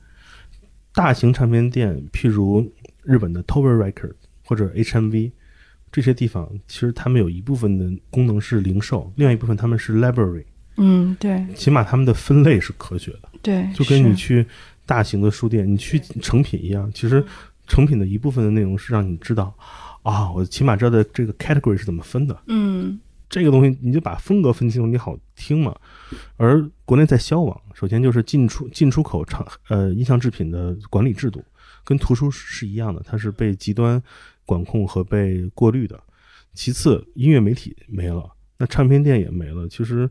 大型唱片店，譬如日本的 Tower Record 或者 HMV，这些地方，其实他们有一部分的功能是零售，另外一部分他们是 library，嗯，对。起码他们的分类是科学的，对，就跟你去大型的书店，你去成品一样，其实成品的一部分的内容是让你知道，啊，我起码知道的这个 category 是怎么分的，嗯这个东西你就把风格分清楚，你好听嘛。而国内在消亡，首先就是进出进出口厂呃音像制品的管理制度，跟图书是一样的，它是被极端管控和被过滤的。其次，音乐媒体没了，那唱片店也没了。其实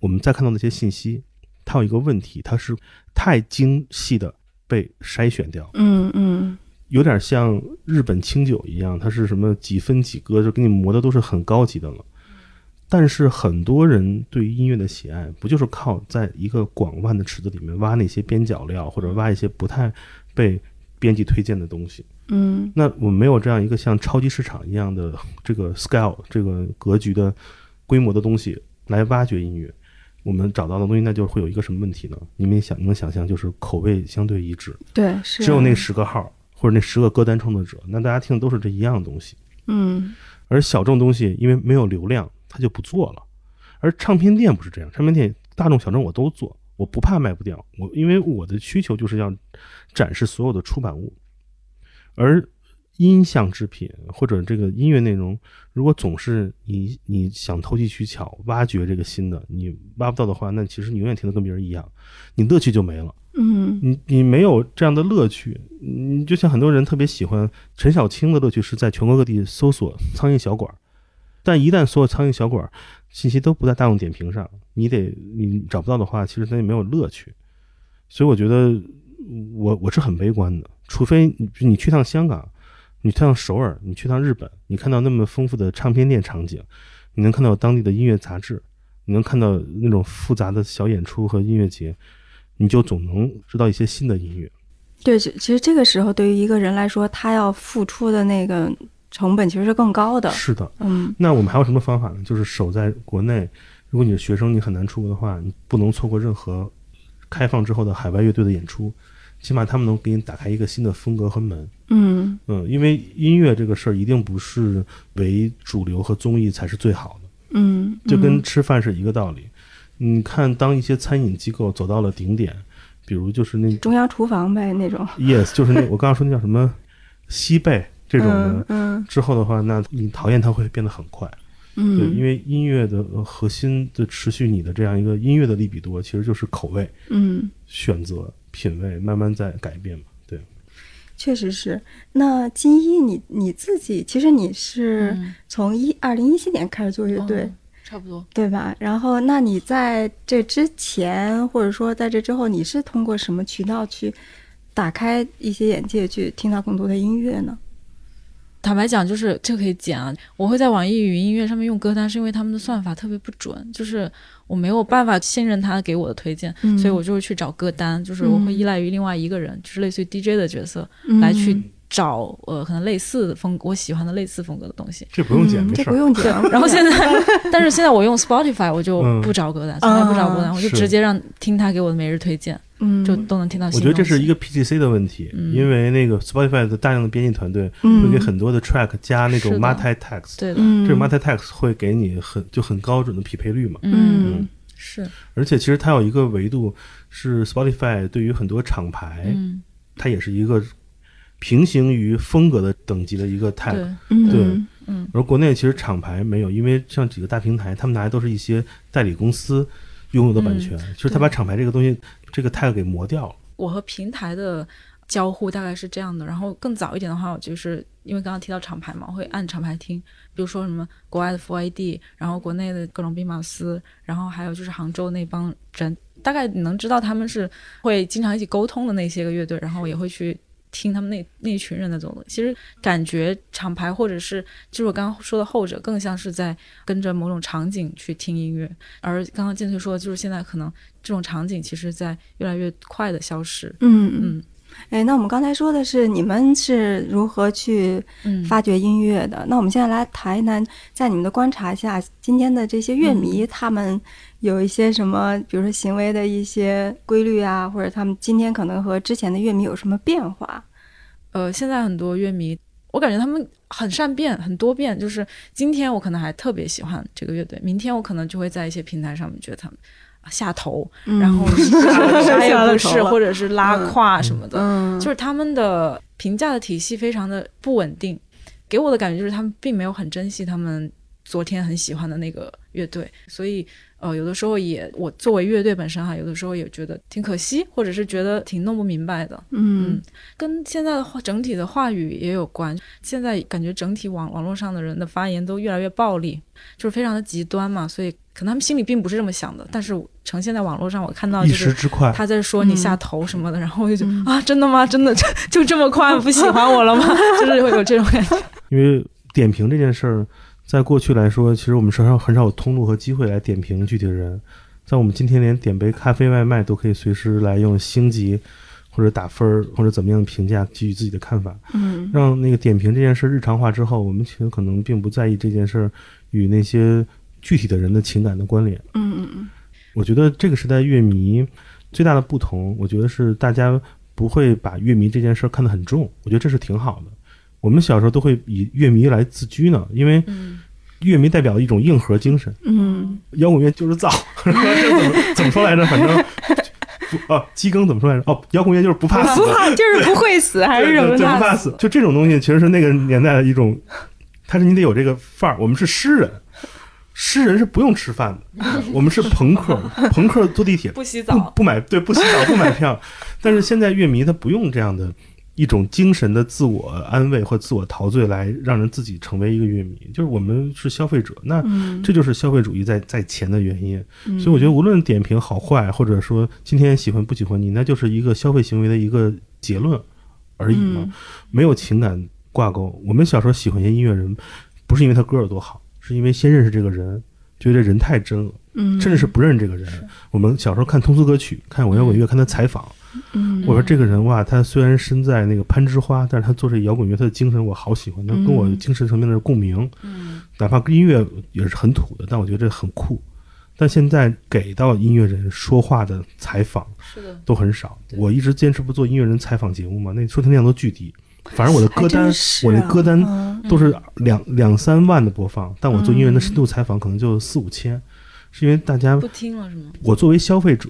我们再看到那些信息，它有一个问题，它是太精细的被筛选掉。嗯嗯有点像日本清酒一样，它是什么几分几割，就给你磨的都是很高级的了。但是很多人对于音乐的喜爱，不就是靠在一个广泛的池子里面挖那些边角料，或者挖一些不太被编辑推荐的东西？嗯那我们没有这样一个像超级市场一样的这个 scale 这个格局的规模的东西来挖掘音乐，我们找到的东西，那就会有一个什么问题呢？你们想，你能想象，就是口味相对一致，对是只有那十个号或者那十个歌单创作者，那大家听的都是这一样的东西。嗯而小众东西因为没有流量，它就不做了。而唱片店不是这样，唱片店大众小众我都做，我不怕卖不掉，我因为我的需求就是要展示所有的出版物，而音像制品或者这个音乐内容，如果总是你你想投机取巧挖掘这个新的，你挖不到的话，那其实你永远听得跟别人一样，你乐趣就没了。嗯你你没有这样的乐趣，你就像很多人特别喜欢陈小青的乐趣是在全国各地搜索苍蝇小馆儿，但一旦所有苍蝇小馆信息都不在大众点评上，你得你找不到的话，其实它也没有乐趣。所以我觉得我我是很悲观的，除非你你去趟香港，你去趟首尔，你去趟日本，你看到那么丰富的唱片店场景，你能看到当地的音乐杂志，你能看到那种复杂的小演出和音乐节。你就总能知道一些新的音乐。对，其实这个时候对于一个人来说，他要付出的那个成本其实是更高的。是的，嗯那我们还有什么方法呢？就是守在国内。如果你是学生，你很难出国的话，你不能错过任何开放之后的海外乐队的演出，起码他们能给你打开一个新的风格和门。嗯嗯，因为音乐这个事儿一定不是为主流和综艺才是最好的，嗯，就跟嗯吃饭是一个道理。你看，当一些餐饮机构走到了顶点，比如就是那中央厨房呗那种 yes，就是那我刚刚说那叫什么西贝这种的，嗯之后的话，那你讨厌它会变得很快。嗯，对，因为音乐的呃核心的持续你的这样一个音乐的利比多，其实就是口味、嗯选择、品味慢慢在改变嘛。对，确实是。那金一你你自己其实你是嗯从一二零一七年开始做乐队。哦差不多。对吧？然后，那你在这之前，或者说在这之后，你是通过什么渠道去打开一些眼界，去听到更多的音乐呢？坦白讲，就是这个可以剪啊。我会在网易云音乐上面用歌单，是因为他们的算法特别不准，就是我没有办法信任他给我的推荐，嗯所以我就会去找歌单，就是我会依赖于另外一个人，就是类似于 DJ 的角色、嗯来去找呃可能类似的风我喜欢的类似风格的东西。这不用剪，嗯没事。这不用剪。然后现在，但是现在我用 Spotify，我就不找歌单，从来不找歌单，我就直接让听他给我的每日推荐，嗯，就都能听到我。觉得这是一个 PGC 的问题，嗯。因为那个 Spotify 的大量的编辑团队嗯。会给很多的 track 加那种 multi text，对的，嗯，这个 multi text 会给你很就很高准的匹配率嘛。嗯。是，而且其实它有一个维度是 Spotify 对于很多厂牌，嗯，它也是一个平行于风格的等级的一个 tag。对，嗯对。嗯。而国内其实厂牌没有，因为像几个大平台，他们拿的都是一些代理公司拥有的版权，就是他把厂牌这个东西这个 tag 给磨掉了。我和平台的交互大概是这样的。然后更早一点的话，我就是因为刚刚提到厂牌嘛，我会按厂牌听，比如说什么国外的 f i d 然后国内的各种兵马司，然后还有就是杭州那帮人，大概你能知道他们是会经常一起沟通的那些个乐队，然后也会去。听他们那那一群人在走路，其实感觉厂牌或者是就是我刚刚说的后者，更像是在跟着某种场景去听音乐，而刚刚建翠说的就是现在可能这种场景其实在越来越快的消失。嗯嗯。嗯哎，那我们刚才说的是你们是如何去嗯，发掘音乐的？那我们现在来谈一谈，在你们的观察下，今天的这些乐迷、嗯他们有一些什么，比如说行为的一些规律啊，或者他们今天可能和之前的乐迷有什么变化？呃，现在很多乐迷我感觉他们很善变，很多变。就是今天我可能还特别喜欢这个乐队，明天我可能就会在一些平台上面觉得他们下头，然后 啥也不是，或者是拉胯什么的。嗯，就是他们的评价的体系非常的不稳定，给我的感觉就是他们并没有很珍惜他们昨天很喜欢的那个乐队，所以呃，有的时候也我作为乐队本身哈，有的时候也觉得挺可惜，或者是觉得挺弄不明白的。嗯跟现在的话整体的话语也有关。现在感觉整体网网络上的人的发言都越来越暴力，就是非常的极端嘛，所以可能他们心里并不是这么想的，但是呈现在网络上，我看到一就是时之快，他在说你下头什么的，然后我就觉得、啊，真的吗？真的就就这么快不喜欢我了吗？就是会有这种感觉。因为点评这件事儿，在过去来说，其实我们身上很少有通路和机会来点评具体的人。在我们今天连点杯咖啡外卖都可以随时来用星级或者打分儿或者怎么样的评价给予自己的看法，嗯让那个点评这件事日常化之后，我们其实可能并不在意这件事儿与那些具体的人的情感的关联。嗯嗯我觉得这个时代乐迷最大的不同，我觉得是大家不会把乐迷这件事儿看得很重，我觉得这是挺好的。我们小时候都会以乐迷来自居呢，因为嗯乐迷代表一种硬核精神，嗯摇滚乐就是造，这 怎么怎么说来着？反正不啊，鸡更怎么说来着？哦，摇滚乐就是不怕死不，怕就是不会死，还是什么不怕的？死。就这种东西，其实是那个年代的一种，它是你得有这个范儿。我们是诗人，诗人是不用吃饭的，我们是朋克，朋克坐地铁不洗不不买对不洗澡不买票，但是现在乐迷他不用这样的一种精神的自我安慰或自我陶醉来让人自己成为一个乐迷，就是我们是消费者，那嗯这就是消费主义在在前的原因。嗯所以我觉得无论点评好坏，或者说今天喜欢不喜欢你，那就是一个消费行为的一个结论而已嘛，嗯没有情感挂钩。我们小时候喜欢一些音乐人，不是因为他歌有多好，是因为先认识这个人，觉得人太真了。嗯，甚至是不认识这个人。我们小时候看通俗歌曲，看我摇滚乐，看他采访，嗯。我说这个人哇，他虽然身在那个攀枝花，但是他做这摇滚乐，他的精神我好喜欢，他跟我精神层面的共鸣，嗯。哪怕音乐也是很土的，但我觉得这很酷。但现在给到音乐人说话的采访是的，都很少，我一直坚持不做音乐人采访节目嘛，那收听量都巨低。反正我的歌单我那歌单啊都是两两三万的播放，但我做音乐人的深度采访可能就四五千，是因为大家不听了是吗？我作为消费者，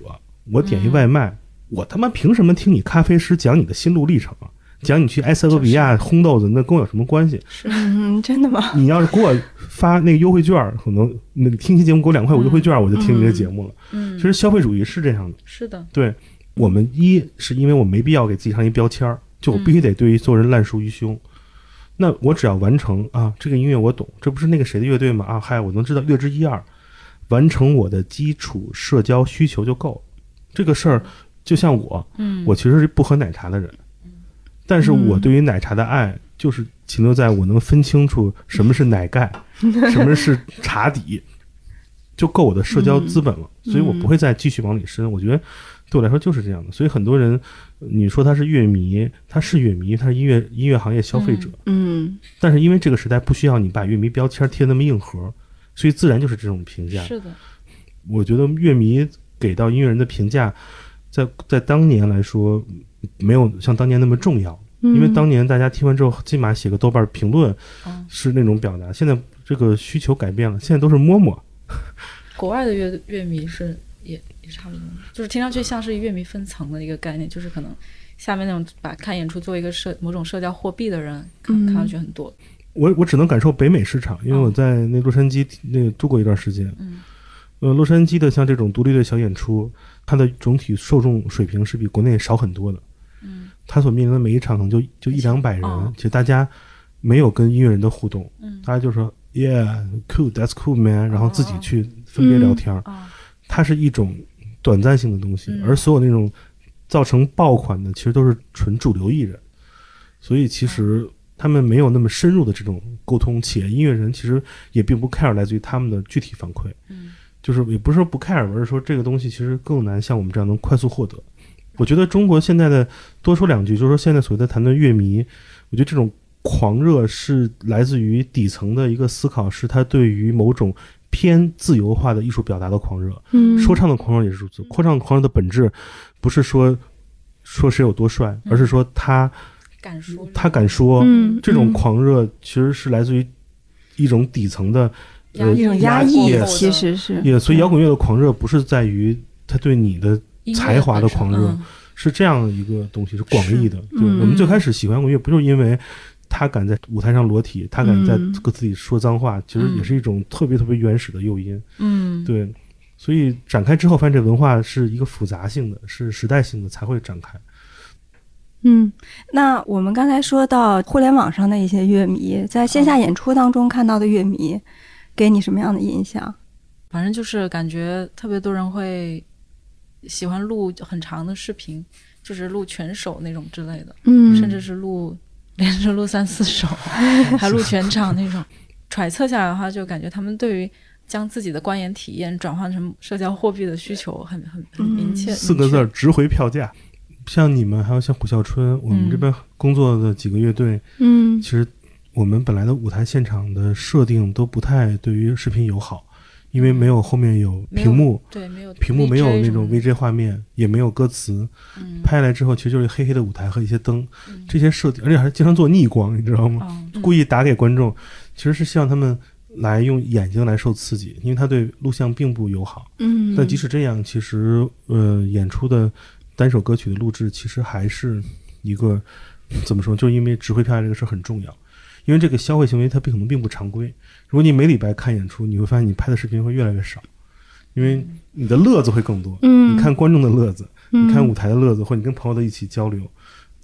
我点一外卖，我他妈凭什么听你咖啡师讲你的心路历程啊？讲你去埃塞俄比亚烘豆子，那跟我有什么关系？嗯，真的吗？你要是给我发那个优惠券儿，可能那个听期节目给我两块五优惠券儿，我就听你这节目了。嗯其，实消费主义是这样的，是的，对我们一是因为我没必要给自己上一标签儿，就我必须得对于所有人烂熟于胸。那我只要完成啊，这个音乐我懂，这不是那个谁的乐队吗？啊，嗨，我能知道略知一二，完成我的基础社交需求就够了。这个事儿就像我，嗯，我其实是不喝奶茶的人，但是我对于奶茶的爱就是停留在我能分清楚什么是奶盖，什么是茶底，就够我的社交资本了。所以我不会再继续往里深。我觉得对我来说就是这样的。所以很多人，你说他是乐迷，他是乐迷，他是音乐音乐行业消费者，嗯但是因为这个时代不需要你把乐迷标签贴那么硬核，所以自然就是这种评价。是的，我觉得乐迷给到音乐人的评价，在在当年来说，没有像当年那么重要，嗯，因为当年大家听完之后，起码写个豆瓣评论嗯，是那种表达。现在这个需求改变了，现在都是摸摸。国外的乐乐迷是也也差不多，就是听上去像是乐迷分层的一个概念，就是可能下面那种把看演出作为一个社某种社交货币的人，看上去很多，我我只能感受北美市场，因为哦我在那洛杉矶那个住过一段时间。嗯呃，洛杉矶的像这种独立的小演出，它的总体受众水平是比国内少很多的。嗯。它所面临的每一场可能就就一两百人，哦。其实大家没有跟音乐人的互动，嗯。大家就说 Yeah, cool, that's cool, man，然后自己去分别聊天儿。啊它是一种短暂性的东西，嗯。而所有那种造成爆款的，其实都是纯主流艺人，所以其实他们没有那么深入的这种沟通，且音乐人其实也并不 care 来自于他们的具体反馈，嗯就是也不是说不 care，而是说这个东西其实更难像我们这样能快速获得。我觉得中国现在的多说两句，就是说现在所谓的谈论乐迷，我觉得这种狂热是来自于底层的一个思考，是他对于某种偏自由化的艺术表达的狂热。嗯说唱的狂热也是如此。说唱狂热的本质不是说说谁有多帅，嗯而是说他敢说，他敢说，嗯，这种嗯狂热其实是来自于一种底层的呃一种压抑其实是。也，所以摇滚乐的狂热不是在于他对你的才华的狂热嗯。是这样一个东西，是广义的。对，嗯我们最开始喜欢摇滚乐，不就是因为他敢在舞台上裸体，他敢在跟自己说脏话，其实也是一种特别特别原始的诱因。嗯，对，所以展开之后，发现这文化是一个复杂性的，是时代性的才会展开。嗯，那我们刚才说到互联网上的一些乐迷，在线下演出当中看到的乐迷，给你什么样的印象？反正就是感觉特别多人会喜欢录很长的视频，就是录全首那种之类的，嗯甚至是录连着录三四首，还录全场那种。揣测下来的话，就感觉他们对于将自己的观演体验转换成社交货币的需求很很很明确。四个字儿：值回票价。像你们，还有像虎啸春，我们这边工作的几个乐队，嗯其实我们本来的舞台现场的设定都不太对于视频友好，因为没有后面有屏幕，对，没有屏幕没有那种什么的 VJ 画面，也没有歌词，嗯拍下来之后其实就是黑黑的舞台和一些灯，嗯这些设定，而且还经常做逆光，你知道吗？故意打给观众，其实是希望他们来用眼睛来受刺激，因为他对录像并不友好。嗯，但即使这样，其实呃，演出的单首歌曲的录制其实还是一个怎么说？就因为指挥票价这个事儿很重要，因为这个消费行为它并可能并不常规。如果你每礼拜看演出，你会发现你拍的视频会越来越少，因为你的乐子会更多。嗯，你看观众的乐子，嗯，你看舞台的乐子，或者你跟朋友的一起交流，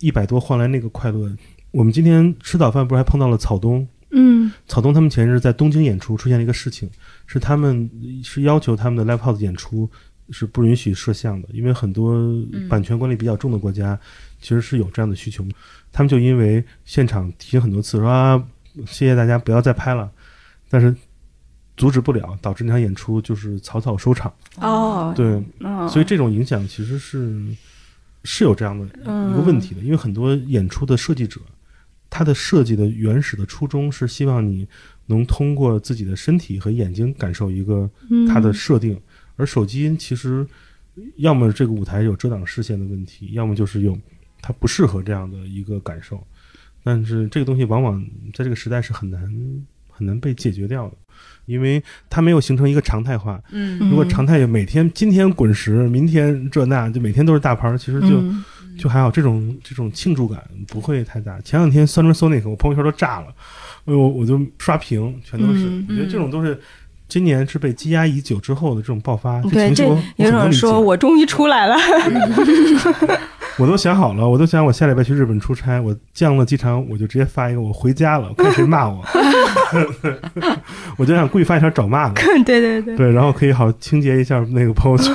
一百多换来那个快乐。我们今天吃早饭不是还碰到了草东？嗯草东他们前日在东京演出出现了一个事情，是他们是要求他们的 live house 演出是不允许摄像的，因为很多版权管理比较重的国家其实是有这样的需求。他们就因为现场提醒很多次说啊，谢谢大家不要再拍了，但是阻止不了，导致那场演出就是草草收场。哦，对，嗯，所以这种影响其实是是有这样的一个问题的，因为很多演出的设计者，他的设计的原始的初衷是希望你能通过自己的身体和眼睛感受一个它的设定，而手机其实要么这个舞台有遮挡视线的问题，要么就是有它不适合这样的一个感受，但是这个东西往往在这个时代是很难很难被解决掉的，因为它没有形成一个常态化。嗯嗯如果常态有每天今天滚石，明天这那，就每天都是大牌儿，其实就、嗯就还好，这种这种庆祝感不会太大。前两天 Sony Sonic 我朋友圈都炸了，哎呦，我就刷屏，全都是。嗯我觉得这种都是今年是被积压已久之后的这种爆发。对，这有种说我终于出来了，我都想好了，我都想我下礼拜去日本出差，我降了机场，我就直接发一个我回家了，看谁骂我。我就想故意发一条找骂的，对对对，对，然后可以好清洁一下那个朋友圈。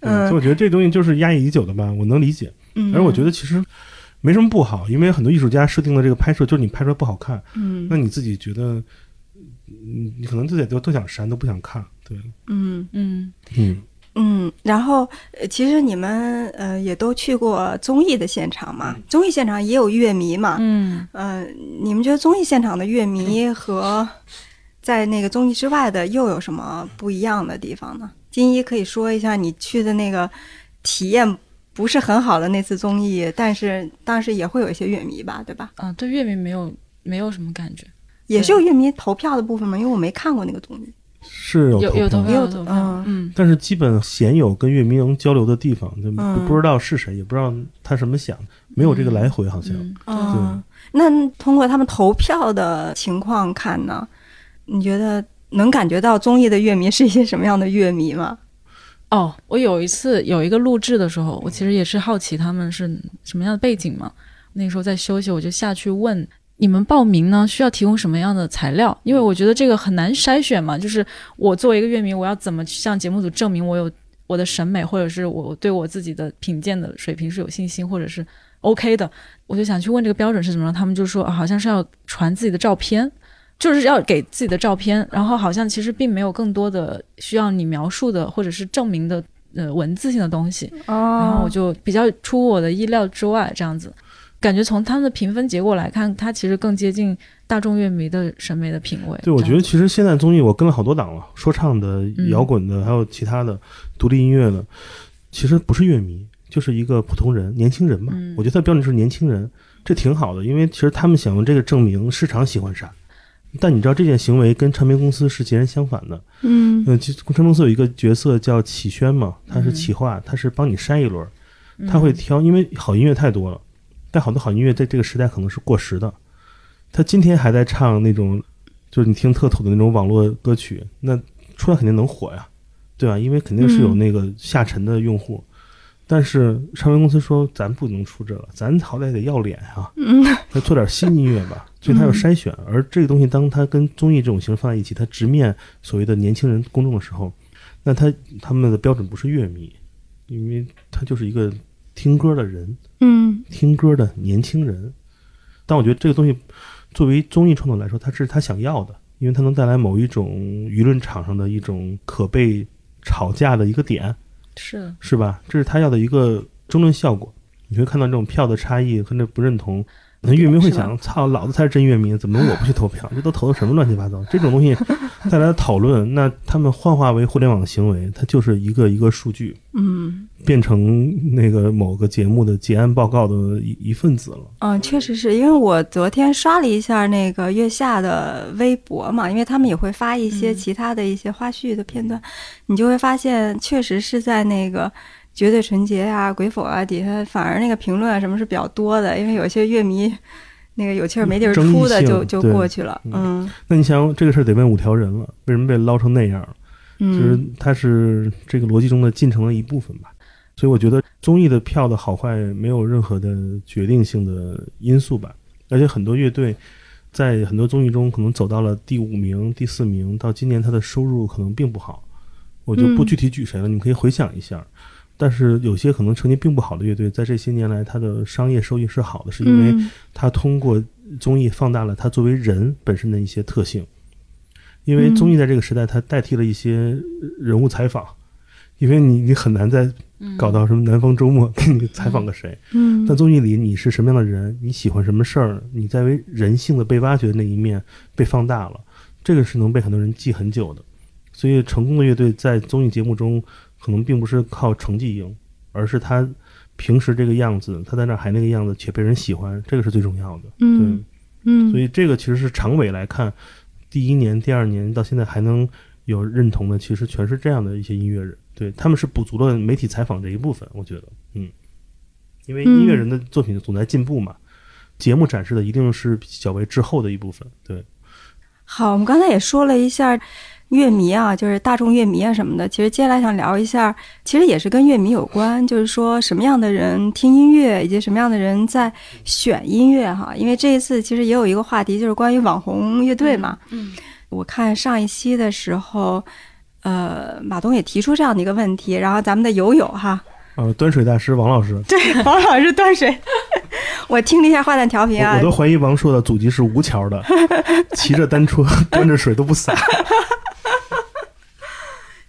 嗯所以我觉得这东西就是压抑已久的吧，我能理解。嗯，而我觉得其实没什么不好，因为很多艺术家设定的这个拍摄就是你拍出来不好看，嗯那你自己觉得，你，你可能自己都都想删，都不想看。对，嗯嗯嗯，嗯，然后呃其实你们呃也都去过综艺的现场嘛，综艺现场也有乐迷嘛，嗯呃，你们觉得综艺现场的乐迷和在那个综艺之外的又有什么不一样的地方呢？金一可以说一下你去的那个体验不是很好的那次综艺，但是当时也会有一些乐迷吧，对吧？啊，对乐迷没有没有什么感觉，也是有乐迷投票的部分吗？因为我没看过那个综艺。是有有有投投票有投票嗯，嗯但是基本鲜有跟乐迷能交流的地方，就不嗯不知道是谁，也不知道他什么想，没有这个来回，好像。嗯嗯，那通过他们投票的情况看呢，你觉得能感觉到综艺的乐迷是一些什么样的乐迷吗？哦，我有一次有一个录制的时候，我其实也是好奇他们是什么样的背景嘛。那时候在休息，我就下去问你们报名呢需要提供什么样的材料？因为我觉得这个很难筛选嘛。就是我作为一个乐迷，我要怎么去向节目组证明我有我的审美，或者是我对我自己的品鉴的水平是有信心，或者是 OK 的？我就想去问这个标准是怎么，他们就说、啊好像是要传自己的照片。就是要给自己的照片，然后好像其实并没有更多的需要你描述的或者是证明的呃文字性的东西，然后我哦，就比较出乎我的意料之外，这样子，感觉从他们的评分结果来看，它其实更接近大众乐迷的审美的品味。对，我觉得其实现在综艺我跟了好多档了，说唱的、嗯摇滚的，还有其他的独立音乐的，其实不是乐迷，就是一个普通人，年轻人嘛。嗯我觉得他标准是年轻人，这挺好的，因为其实他们想用这个证明市场喜欢啥。但你知道这件行为跟唱片公司是截然相反的。嗯嗯，其实唱片公司有一个角色叫企宣嘛，他是企划，他是帮你筛一轮，他会挑，因为好音乐太多了，但好多好音乐在这个时代可能是过时的。他今天还在唱那种，就是你听特土的那种网络歌曲，那出来肯定能火呀，对吧？因为肯定是有那个下沉的用户。但是唱片公司说咱不能出这个，咱好歹得要脸啊，嗯 再做点新音乐吧。所以他要筛选，而这个东西当它跟综艺这种形式放在一起，它直面所谓的年轻人公众的时候，那他他们的标准不是乐迷，因为他就是一个听歌的人，嗯听歌的年轻人。但我觉得这个东西作为综艺创作来说，它是他想要的，因为它能带来某一种舆论场上的一种可被吵架的一个点，是是吧？这是他要的一个争论效果。你会看到这种票的差异和那不认同，那乐迷会想：操，老子才是真乐迷，怎么我不去投票？这都投的什么乱七八糟？这种东西 带来的讨论，那他们幻化为互联网行为，它就是一个一个数据，嗯变成那个某个节目的结案报告的一一份子了。嗯，确实是因为我昨天刷了一下那个月下的微博嘛，因为他们也会发一些嗯其他的一些花絮的片段，你就会发现，确实是在那个。绝对纯洁呀、鬼否啊，底下反而那个评论啊什么是比较多的，因为有些乐迷那个有气儿没地儿出的就就过去了，嗯嗯那你想，这个事儿得问五条人了，为什么被捞成那样嗯？就是嗯它是这个逻辑中的进程的一部分吧。所以我觉得综艺的票的好坏没有任何的决定性的因素吧。而且很多乐队在很多综艺中可能走到了第五名、第四名，到今年他的收入可能并不好。我就不嗯具体举谁了，你们可以回想一下。但是有些可能成绩并不好的乐队，在这些年来，它的商业收益是好的，是因为它通过综艺放大了它作为人本身的一些特性，因为综艺在这个时代，它代替了一些人物采访，因为你你很难再搞到什么南方周末给你采访个谁，嗯。但综艺里你是什么样的人，你喜欢什么事儿，你在为人性的被挖掘的那一面被放大了，这个是能被很多人记很久的。所以成功的乐队在综艺节目中可能并不是靠成绩赢，而是他平时这个样子，他在那儿还那个样子，且被人喜欢，这个是最重要的。嗯嗯，所以这个其实是长尾来看，第一年、第二年到现在还能有认同的，其实全是这样的一些音乐人。对他们是补足了媒体采访这一部分，我觉得，嗯，因为音乐人的作品总在进步嘛，节目展示的一定是较为滞后的一部分。对，好，我们刚才也说了一下乐迷啊，就是大众乐迷啊什么的。其实接下来想聊一下，其实也是跟乐迷有关，就是说什么样的人听音乐，以及什么样的人在选音乐哈。因为这一次其实也有一个话题，就是关于网红乐队嘛。嗯，我看上一期的时候，呃，马东也提出这样的一个问题，然后咱们的友友哈，呃，端水大师王老师，对，王老师端水，我听了一下坏蛋调频啊我我，都怀疑王朔的祖籍是吴桥的，骑着单车端着水都不洒。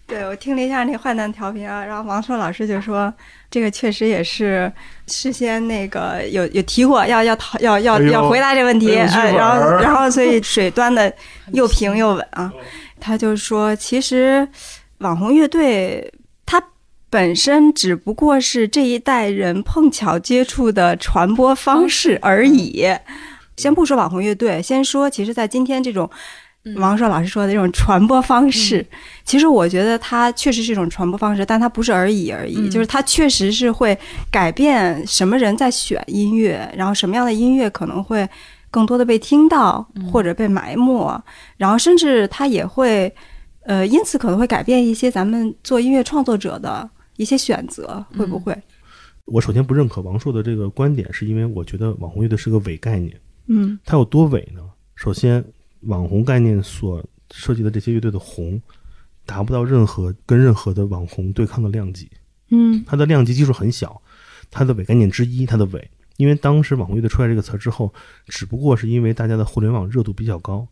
对，我听了一下那个坏蛋调频啊，然后王硕老师就说，这个确实也是事先那个有有提过，要要讨要要哎要回答这个问题，然后然后所以水端的又平又稳啊。他就说，其实网红乐队它本身只不过是这一代人碰巧接触的传播方式而已。先不说网红乐队，先说其实，在今天这种王硕老师说的这种传播方式，其实我觉得它确实是一种传播方式，但它不是而已而已，嗯就是它确实是会改变什么人在选音乐，然后什么样的音乐可能会更多的被听到或者被埋没，然后甚至它也会，呃，因此可能会改变一些咱们做音乐创作者的一些选择，会不会？我首先不认可王硕的这个观点，是因为我觉得网红乐队是个伪概念。嗯它有多伪呢？首先，网红概念所设计的这些乐队的红，达不到任何跟任何的网红对抗的量级。嗯它的量级基数很小，它的伪概念之一，它的伪。因为当时网红乐队出来这个词儿之后，只不过是因为大家的互联网热度比较高，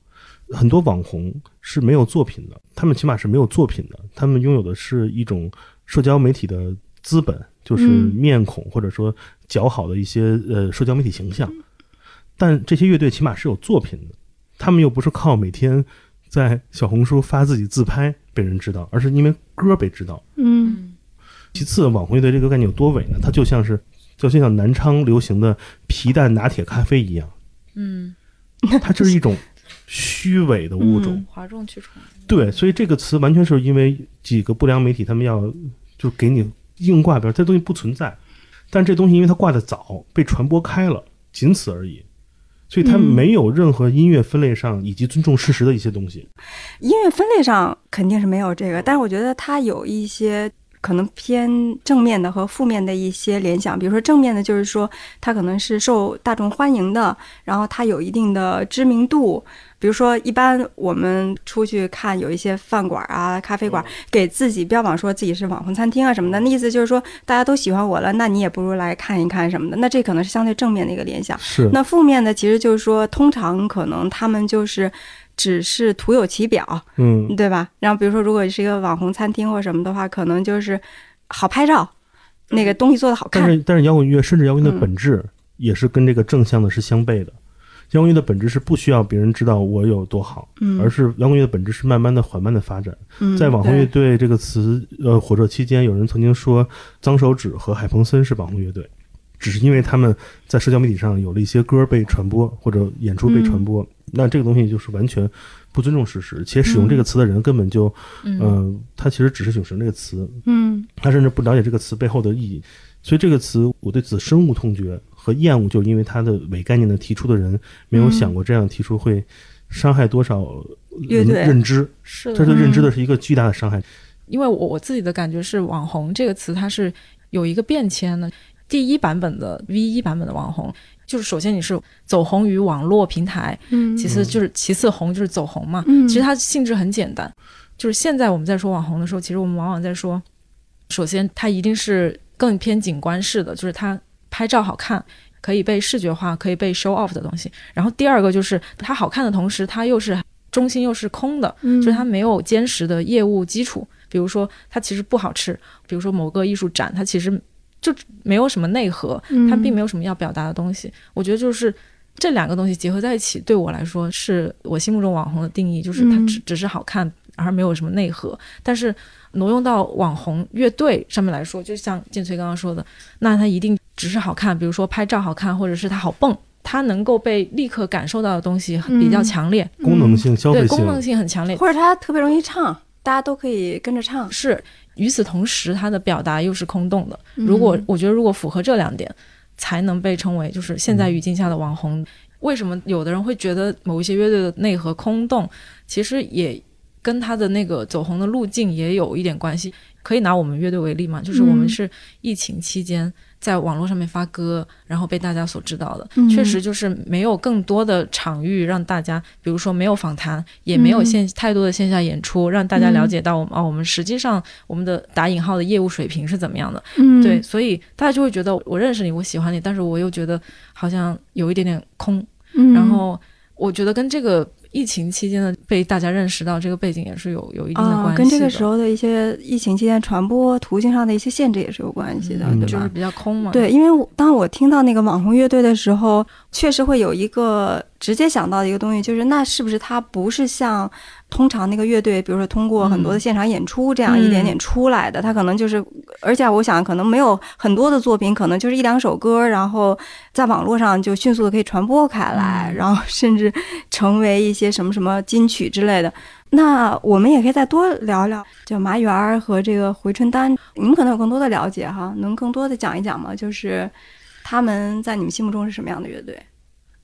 很多网红是没有作品的，他们起码是没有作品的，他们拥有的是一种社交媒体的资本，就是嗯面孔或者说较好的一些呃社交媒体形象。但这些乐队起码是有作品的，他们又不是靠每天在小红书发自己自拍被人知道，而是因为歌被知道。嗯其次，网红乐队这个概念有多伪呢？它就像是就像南昌流行的皮蛋拿铁咖啡一样，嗯，它就是一种虚伪的物种。嗯哗众取宠。对，所以这个词完全是因为几个不良媒体他们要就给你硬挂标，这东西不存在。但这东西因为它挂的早，被传播开了，仅此而已。所以它嗯没有任何音乐分类上以及尊重事实的一些东西。音乐分类上肯定是没有这个，但是我觉得它有一些可能偏正面的和负面的一些联想。比如说正面的，就是说它可能是受大众欢迎的，然后它有一定的知名度。比如说，一般我们出去看有一些饭馆啊、咖啡馆，给自己标榜说自己是网红餐厅啊什么的，那意思就是说大家都喜欢我了，那你也不如来看一看什么的。那这可能是相对正面的一个联想。是，那负面的其实就是说，通常可能他们就是只是徒有其表，嗯，对吧？然后比如说，如果是一个网红餐厅或什么的话，可能就是好拍照，那个东西做的好看。但是但是摇滚乐甚至摇滚乐的嗯本质也是跟这个正向的是相悖的。摇滚乐的本质是不需要别人知道我有多好，嗯，而是摇滚乐的本质是慢慢的、缓慢的发展。嗯在网红乐队这个词呃火热期间，有人曾经说脏手指和海鹏森是网红乐队，只是因为他们在社交媒体上有了一些歌被传播或者演出被传播，嗯那这个东西就是完全不尊重事实，且使用这个词的人根本就，嗯，呃，他其实只是使用这个词，嗯。他甚至不了解这个词背后的意义。所以这个词，我对此深恶痛绝和厌恶，就是因为他的伪概念的提出的人没有想过这样提出会伤害多少人的认知，是的这对认知的是一个巨大的伤害。因为我我自己的感觉是，网红这个词它是有一个变迁的。第一版本的 V 一版本的网红，就是首先你是走红于网络平台，嗯其次就是其次红就是走红嘛。嗯其实它性质很简单，就是现在我们在说网红的时候，其实我们往往在说，首先它一定是更偏景观式的，就是它拍照好看。可以被视觉化、可以被 show off 的东西。然后第二个就是它好看的同时，它又是中心又是空的，嗯就是它没有坚实的业务基础。比如说，它其实不好吃；比如说某个艺术展，它其实就没有什么内核，嗯它并没有什么要表达的东西。我觉得就是这两个东西结合在一起，对我来说是我心目中网红的定义，就是它嗯只只是好看，而没有什么内核。但是挪用到网红乐队上面来说，就像建崔刚刚说的，那它一定只是好看，比如说拍照好看，或者是它好蹦。它能够被立刻感受到的东西比较嗯强烈，功能性、消费性，对功能性很强烈，或者它特别容易唱，大家都可以跟着唱。是与此同时，它的表达又是空洞的。嗯如果我觉得如果符合这两点，才能被称为就是现嗯在语境下的网红。为什么有的人会觉得某一些乐队的内核空洞？其实也跟他的那个走红的路径也有一点关系。可以拿我们乐队为例嘛，就是我们嗯是疫情期间在网络上面发歌，然后被大家所知道的。嗯确实就是没有更多的场域让大家，比如说没有访谈，也没有嗯线、太多的线下演出，让大家了解到我们、哦，我们实际上我们的打引号的业务水平是怎么样的。嗯对，所以大家就会觉得我认识你，我喜欢你，但是我又觉得好像有一点点空。嗯然后我觉得跟这个疫情期间的被大家认识到这个背景也是有有一定的关系的。啊，跟这个时候的一些疫情期间传播途径上的一些限制也是有关系的，嗯对吧？就是比较空嘛。对，因为我当我听到那个网红乐队的时候，确实会有一个直接想到的一个东西，就是那是不是它不是像通常那个乐队，比如说通过很多的现场演出这样一点点出来的，他可能就是，而且我想可能没有很多的作品，可能就是一两首歌，然后在网络上就迅速的可以传播开来，嗯然后甚至成为一些什么什么金曲之类的。那我们也可以再多聊聊，就麻园儿和这个回春丹，你们可能有更多的了解哈，能更多的讲一讲吗？就是他们在你们心目中是什么样的乐队？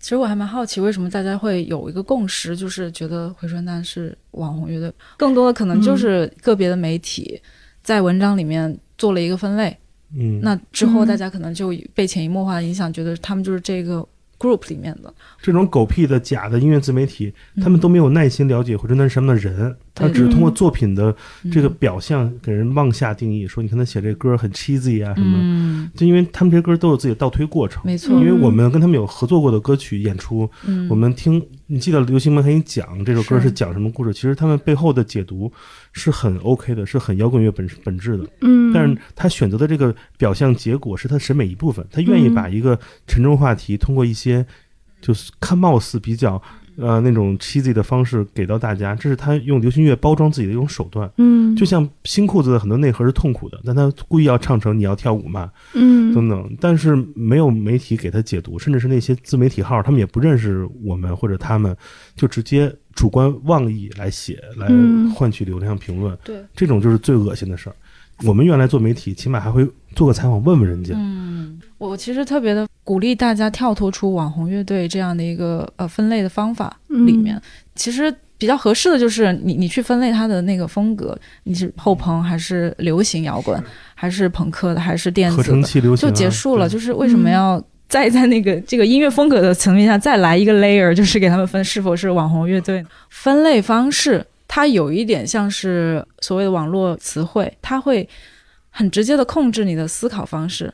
其实我还蛮好奇，为什么大家会有一个共识，就是觉得回春丹是网红乐队。更多的可能就是个别的媒体在文章里面做了一个分类，嗯，那之后嗯大家可能就被潜移默化的影响，觉得他们就是这个 group 里面的。这种狗屁的假的音乐自媒体，嗯他们都没有耐心了解或者那是什么样的人，他只是通过嗯作品的嗯这个表象给人妄下定义，说你看他写这歌很 cheesy 啊什么，嗯，就因为他们这些歌都有自己的倒推过程。没错因，为我们跟他们有合作过的歌曲演出，嗯，我们听，你记得刘星门给你讲这首歌是是讲什么故事？其实他们背后的解读是很 OK 的，是很摇滚乐本本质的。嗯但是他选择的这个表象结果是他审美一部分，他愿意嗯把一个沉重话题通过一些就是看貌似比较呃那种 cheesy 的方式给到大家，这是他用流行乐包装自己的一种手段。嗯，就像新裤子的很多内核是痛苦的，但他故意要唱成你要跳舞嘛，嗯等等，但是没有媒体给他解读，甚至是那些自媒体号，他们也不认识我们或者他们，就直接主观妄议来写，来嗯换取流量评论，对，这种就是最恶心的事儿。我们原来做媒体，起码还会做个采访，问问人家。嗯，我其实特别的鼓励大家跳脱出网红乐队这样的一个呃分类的方法里面，其实比较合适的就是你你去分类它的那个风格，你是后朋还是流行摇滚，还是朋克的，还是电子的，就器流行啊结束了。就是为什么嗯要再在那个这个音乐风格的层面下再来一个 layer，就是给他们分是否是网红乐队？分类方式它有一点像是所谓的网络词汇，它会很直接的控制你的思考方式，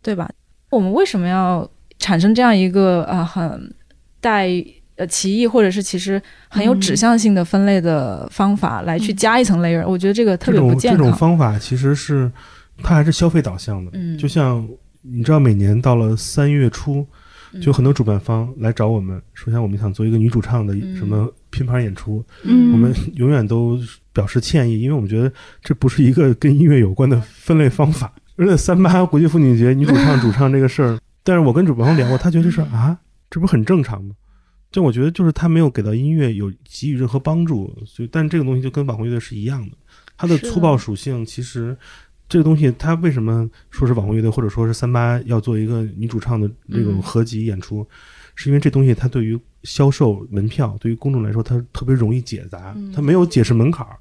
对吧？我们为什么要产生这样一个呃很带呃歧义或者是其实很有指向性的分类的方法来去加一层 layer？、我觉得这个特别不这种这。种方法其实是它还是消费导向的，嗯就像你知道，每年到了三月初，嗯就很多主办方来找我们，说像我们想做一个女主唱的嗯什么拼盘演出，嗯，我们永远都表示歉意，因为我们觉得这不是一个跟音乐有关的分类方法。而且三八国际妇女节女主唱 主唱这个事儿，但是我跟主办方聊过，他觉得这事儿啊，这不很正常吗？就我觉得就是他没有给到音乐有给予任何帮助，所以但这个东西就跟网红乐队是一样的，它的粗暴属性其实。这个东西，它为什么说是网红乐队，或者说是三八要做一个女主唱的这种嗯合集演出，是因为这东西它对于销售门票，对于公众来说，它特别容易解答嗯，它没有解释门槛儿。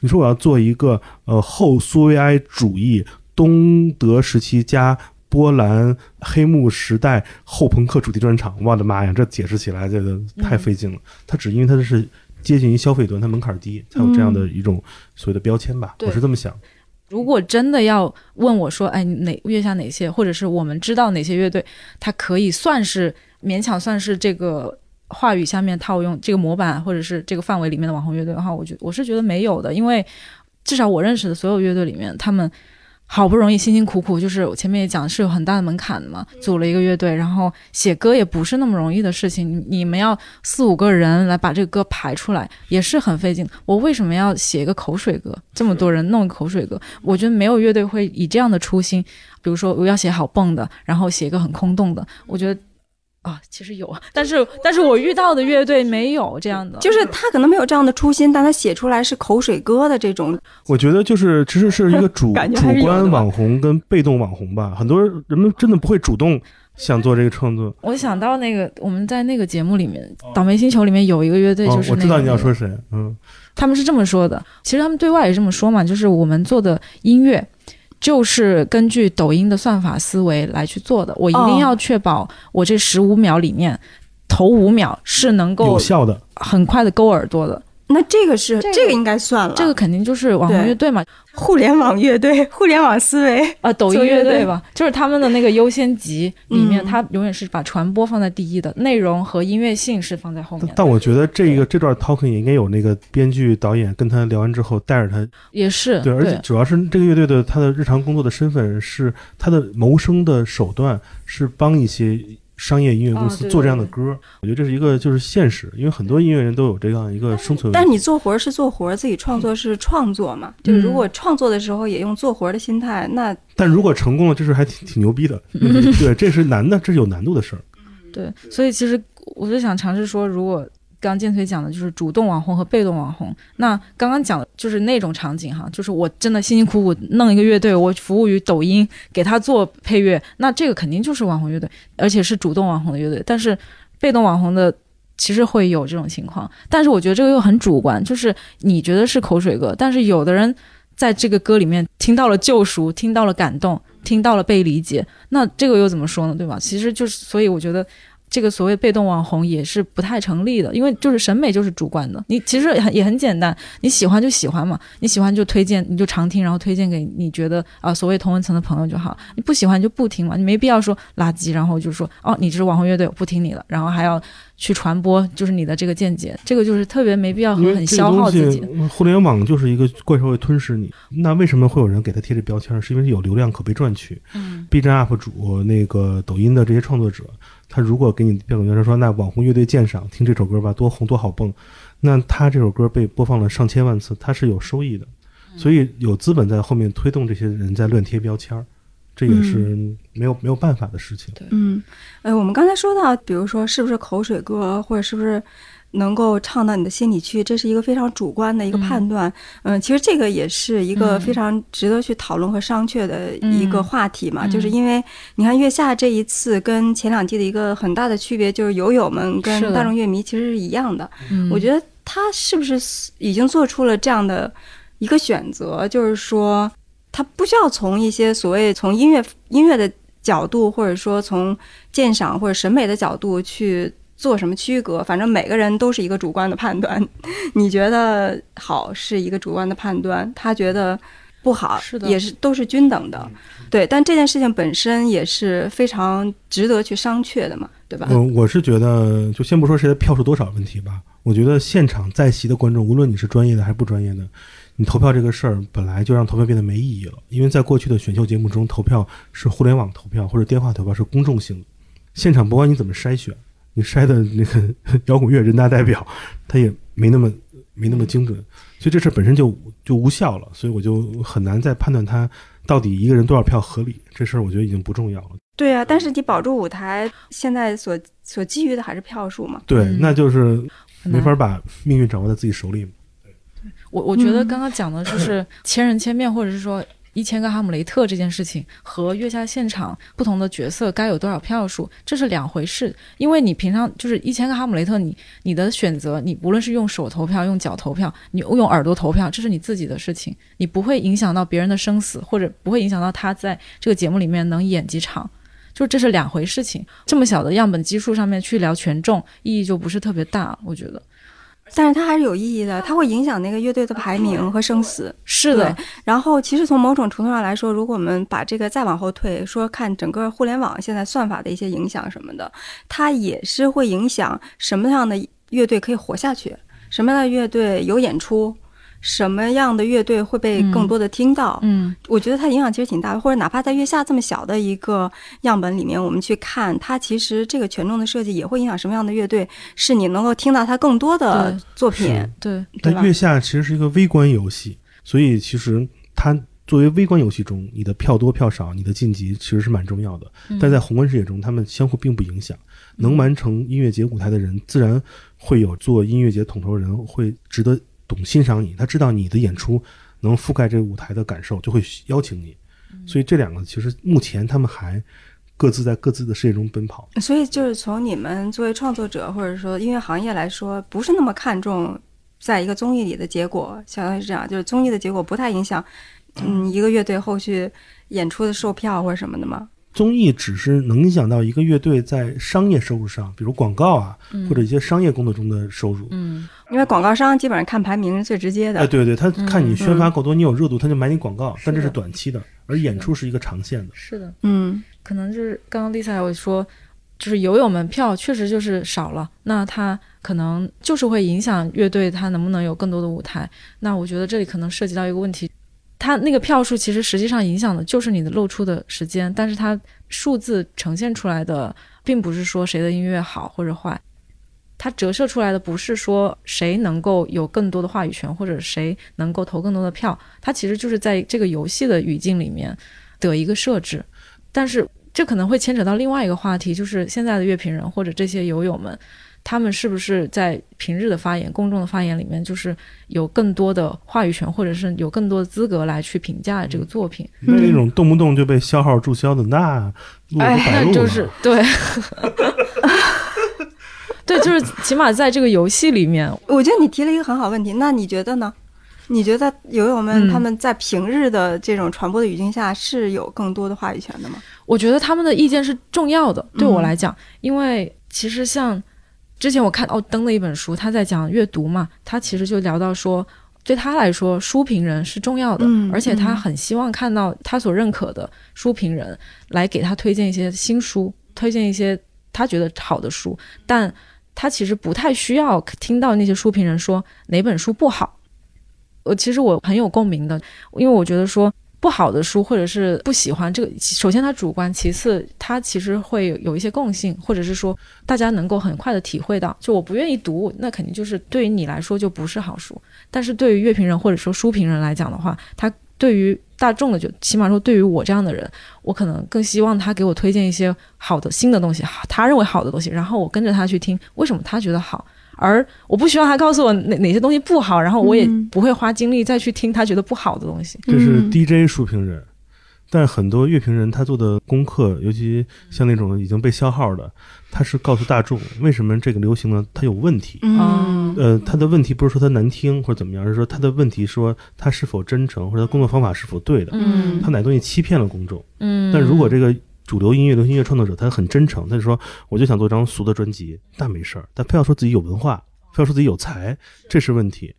你说我要做一个呃后苏维埃主义东德时期加波兰黑幕时代后朋克主题专场，我的妈呀，这解释起来这个太费劲了。它只因为它是接近于消费端，它门槛儿低，才有这样的一种所谓的标签吧。对我是这么想。如果真的要问我说，哎，哪月下哪些，或者是我们知道哪些乐队，它可以算是勉强算是这个话语下面套用这个模板或者是这个范围里面的网红乐队的话，我觉我是觉得没有的，因为至少我认识的所有乐队里面，他们好不容易辛辛苦苦，就是我前面也讲是有很大的门槛的嘛，组了一个乐队，然后写歌也不是那么容易的事情，你们要四五个人来把这个歌排出来，也是很费劲。我为什么要写一个口水歌？这么多人弄口水歌，我觉得没有乐队会以这样的初心，比如说我要写好蹦的，然后写一个很空洞的，我觉得。啊，其实有，但是但是我遇到的乐队没有这样的，就是他可能没有这样的初心，但他写出来是口水歌的这种，我觉得就是其实是一个主 主观网红跟被动网红吧，很多人们真的不会主动想做这个创作。我想到那个我们在那个节目里面，倒霉星球里面有一个乐队，哦就是、那个我知道你要说谁，嗯，他们是这么说的，其实他们对外也这么说嘛，就是我们做的音乐。就是根据抖音的算法思维来去做的，我一定哦要确保我这十五秒里面，头五秒是能够有效的。很快的勾耳朵的。那这个是这个这个应该算了，这个肯定就是网红乐队嘛，互联网乐队、互联网思维，呃，抖音乐队吧，就是他们的那个优先级里面，嗯。它永远是把传播放在第一的，内容和音乐性是放在后面的。但但我觉得这个这段 talking 也应该有那个编剧导演跟他聊完之后带着他，也是对，而且主要是这个乐队的他的日常工作的身份是他的谋生的手段是帮一些商业音乐公司做这样的对歌，我觉得这是一个就是现实，因为很多音乐人都有这样一个生存。但是你做活儿是做活儿，自己创作是创作嘛？就是如果创作的时候也用做活儿的心态，那但如果成功了，这事还挺挺牛逼的。对，这是难的，这是有难度的事儿。对，所以其实我就想尝试说，如果刚刚建崔讲的就是主动网红和被动网红，那刚刚讲的就是那种场景哈，就是我真的辛辛苦苦弄一个乐队，我服务于抖音，给他做配乐，那这个肯定就是网红乐队，而且是主动网红的乐队。但是被动网红的其实会有这种情况，但是我觉得这个又很主观，就是你觉得是口水歌，但是有的人在这个歌里面听到了救赎，听到了感动，听到了被理解，那这个又怎么说呢？对吧？其实就是，所以我觉得。这个所谓被动网红也是不太成立的，因为就是审美就是主观的。你其实很也很简单，你喜欢就喜欢嘛，你喜欢就推荐，你就常听，然后推荐给你觉得啊、所谓同文层的朋友就好。你不喜欢就不听嘛，你没必要说垃圾，然后就说哦你这是网红乐队，我不听你的，然后还要去传播就是你的这个见解，这个就是特别没必要和很消耗自己。，互联网就是一个怪兽会吞噬你。那为什么会有人给他贴这标签儿？是因为有流量可被赚取。嗯 B 站 UP 主、那个抖音的这些创作者，他如果给你标准原声说，那网红乐队鉴赏听这首歌吧，多红多好蹦，那他这首歌被播放了上千万次，他是有收益的，所以有资本在后面推动这些人在乱贴标签儿，这也是没有没有办法的事情。嗯，哎，我们刚才说到，比如说是不是口水歌，或者是不是能够唱到你的心里去，这是一个非常主观的一个判断。嗯、其实这个也是一个嗯非常值得去讨论和商榷的一个嗯话题嘛。嗯就是因为你看月下这一次跟前两季的一个很大的区别，就是友友们跟大众乐迷其实是一样的。嗯我觉得他是不是已经做出了这样的一个选择，就是说他不需要从一些所谓从音乐音乐的角度，或者说从鉴赏或者审美的角度去做什么区隔，反正每个人都是一个主观的判断。你觉得好是一个主观的判断，他觉得不好是的也是都是均等的。对，但这件事情本身也是非常值得去商榷的嘛，对吧？嗯，我是觉得，就先不说谁的票数多少问题吧，我觉得现场在席的观众，无论你是专业的还是不专业的，你投票这个事儿本来就让投票变得没意义了，因为在过去的选秀节目中，投票是互联网投票或者电话投票是公众性的，现场不管你怎么筛选，你筛的那个 摇滚乐人大代表，他也没那么没那么精准，所以这事儿本身就就无效了，所以我就很难再判断他到底一个人多少票合理，这事儿我觉得已经不重要了。对啊，但是你保住舞台，现在所所基于的还是票数嘛。对，嗯那就是没法把命运掌握在自己手里。我我觉得嗯刚刚讲的就是千人千面，或者是说一千个哈姆雷特这件事情和月下现场不同的角色该有多少票数，这是两回事。因为你平常就是一千个哈姆雷特，你你的选择，你无论是用手投票、用脚投票，你用耳朵投票，这是你自己的事情，你不会影响到别人的生死，或者不会影响到他在这个节目里面能演几场。就这是两回事情，这么小的样本基数上面去聊权重，意义就不是特别大，我觉得但是它还是有意义的，它会影响那个乐队的排名和生死。是的，然后，其实从某种程度上来说，如果我们把这个再往后退，说看整个互联网现在算法的一些影响什么的，它也是会影响什么样的乐队可以活下去，什么样的乐队有演出，什么样的乐队会被更多的听到。嗯我觉得它影响其实挺大的，或者哪怕在月下这么小的一个样本里面，我们去看它，其实这个权重的设计也会影响什么样的乐队，是你能够听到它更多的作品，对，对但月下其实是一个微观游戏，所以其实它作为微观游戏中，你的票多票少，你的晋级其实是蛮重要的。嗯但在宏观世界中，他们相互并不影响。能完成音乐节舞台的人，自然会有做音乐节统筹人会值得懂欣赏你，他知道你的演出能覆盖这个舞台的感受，就会邀请你。所以这两个其实目前他们还各自在各自的世界中奔跑。所以就是从你们作为创作者或者说音乐行业来说，不是那么看重在一个综艺里的结果，相当于是这样，就是综艺的结果不太影响，嗯，一个乐队后续演出的售票或者什么的吗？综艺只是能影响到一个乐队在商业收入上，比如广告啊，或者一些商业工作中的收入。嗯因为广告商基本上看排名是最直接的。哎，对对，他看你宣发嗯够多，你有热度，他就买你广告，但这是短期的，而演出是一个长线的。是的。嗯可能就是刚刚 Lisa 有说，就是游友门票确实就是少了，那它可能就是会影响乐队它能不能有更多的舞台。那我觉得这里可能涉及到一个问题，它那个票数其实实际上影响的就是你的露出的时间，但是它数字呈现出来的并不是说谁的音乐好或者坏。它折射出来的不是说谁能够有更多的话语权，或者谁能够投更多的票，它其实就是在这个游戏的语境里面的一个设置。但是这可能会牵扯到另外一个话题，就是现在的乐评人或者这些友友们，他们是不是在平日的发言、公众的发言里面，就是有更多的话语权，或者是有更多的资格来去评价这个作品？那那种动不动就被消耗注销的，那哎那。就是对，对，就是起码在这个游戏里面，我觉得你提了一个很好问题，那你觉得呢？你觉得友友们嗯他们在平日的这种传播的语境下是有更多的话语权的吗？我觉得他们的意见是重要的，对我嗯来讲，因为其实像之前我看奥登的一本书，他在讲阅读嘛，他其实就聊到说，对他来说，书评人是重要的，嗯而且他嗯很希望看到他所认可的书评人来给他推荐一些新书，推荐一些他觉得好的书，但他其实不太需要听到那些书评人说哪本书不好。我其实我很有共鸣的，因为我觉得说不好的书，或者是不喜欢这个，首先它主观，其次它其实会有一些共性，或者是说大家能够很快的体会到，就我不愿意读，那肯定就是对于你来说就不是好书。但是对于乐评人或者说书评人来讲的话，他对于大众的就起码说对于我这样的人，我可能更希望他给我推荐一些好的新的东西，他认为好的东西，然后我跟着他去听，为什么他觉得好。而我不需要他告诉我哪哪些东西不好，然后我也嗯不会花精力再去听他觉得不好的东西。这是嗯 DJ 书评人，但很多乐评人他做的功课，尤其像那种已经被消耗的，他是告诉大众为什么这个流行呢？它有问题。嗯呃，他的问题不是说他难听或者怎么样，而是说他的问题说他是否真诚，或者他工作方法是否对的，嗯他哪东西欺骗了公众。嗯，但如果这个主流音乐、流行音乐创作者他很真诚，他就说我就想做张俗的专辑，那没事儿，但非要说自己有文化，非要说自己有才，这是问题。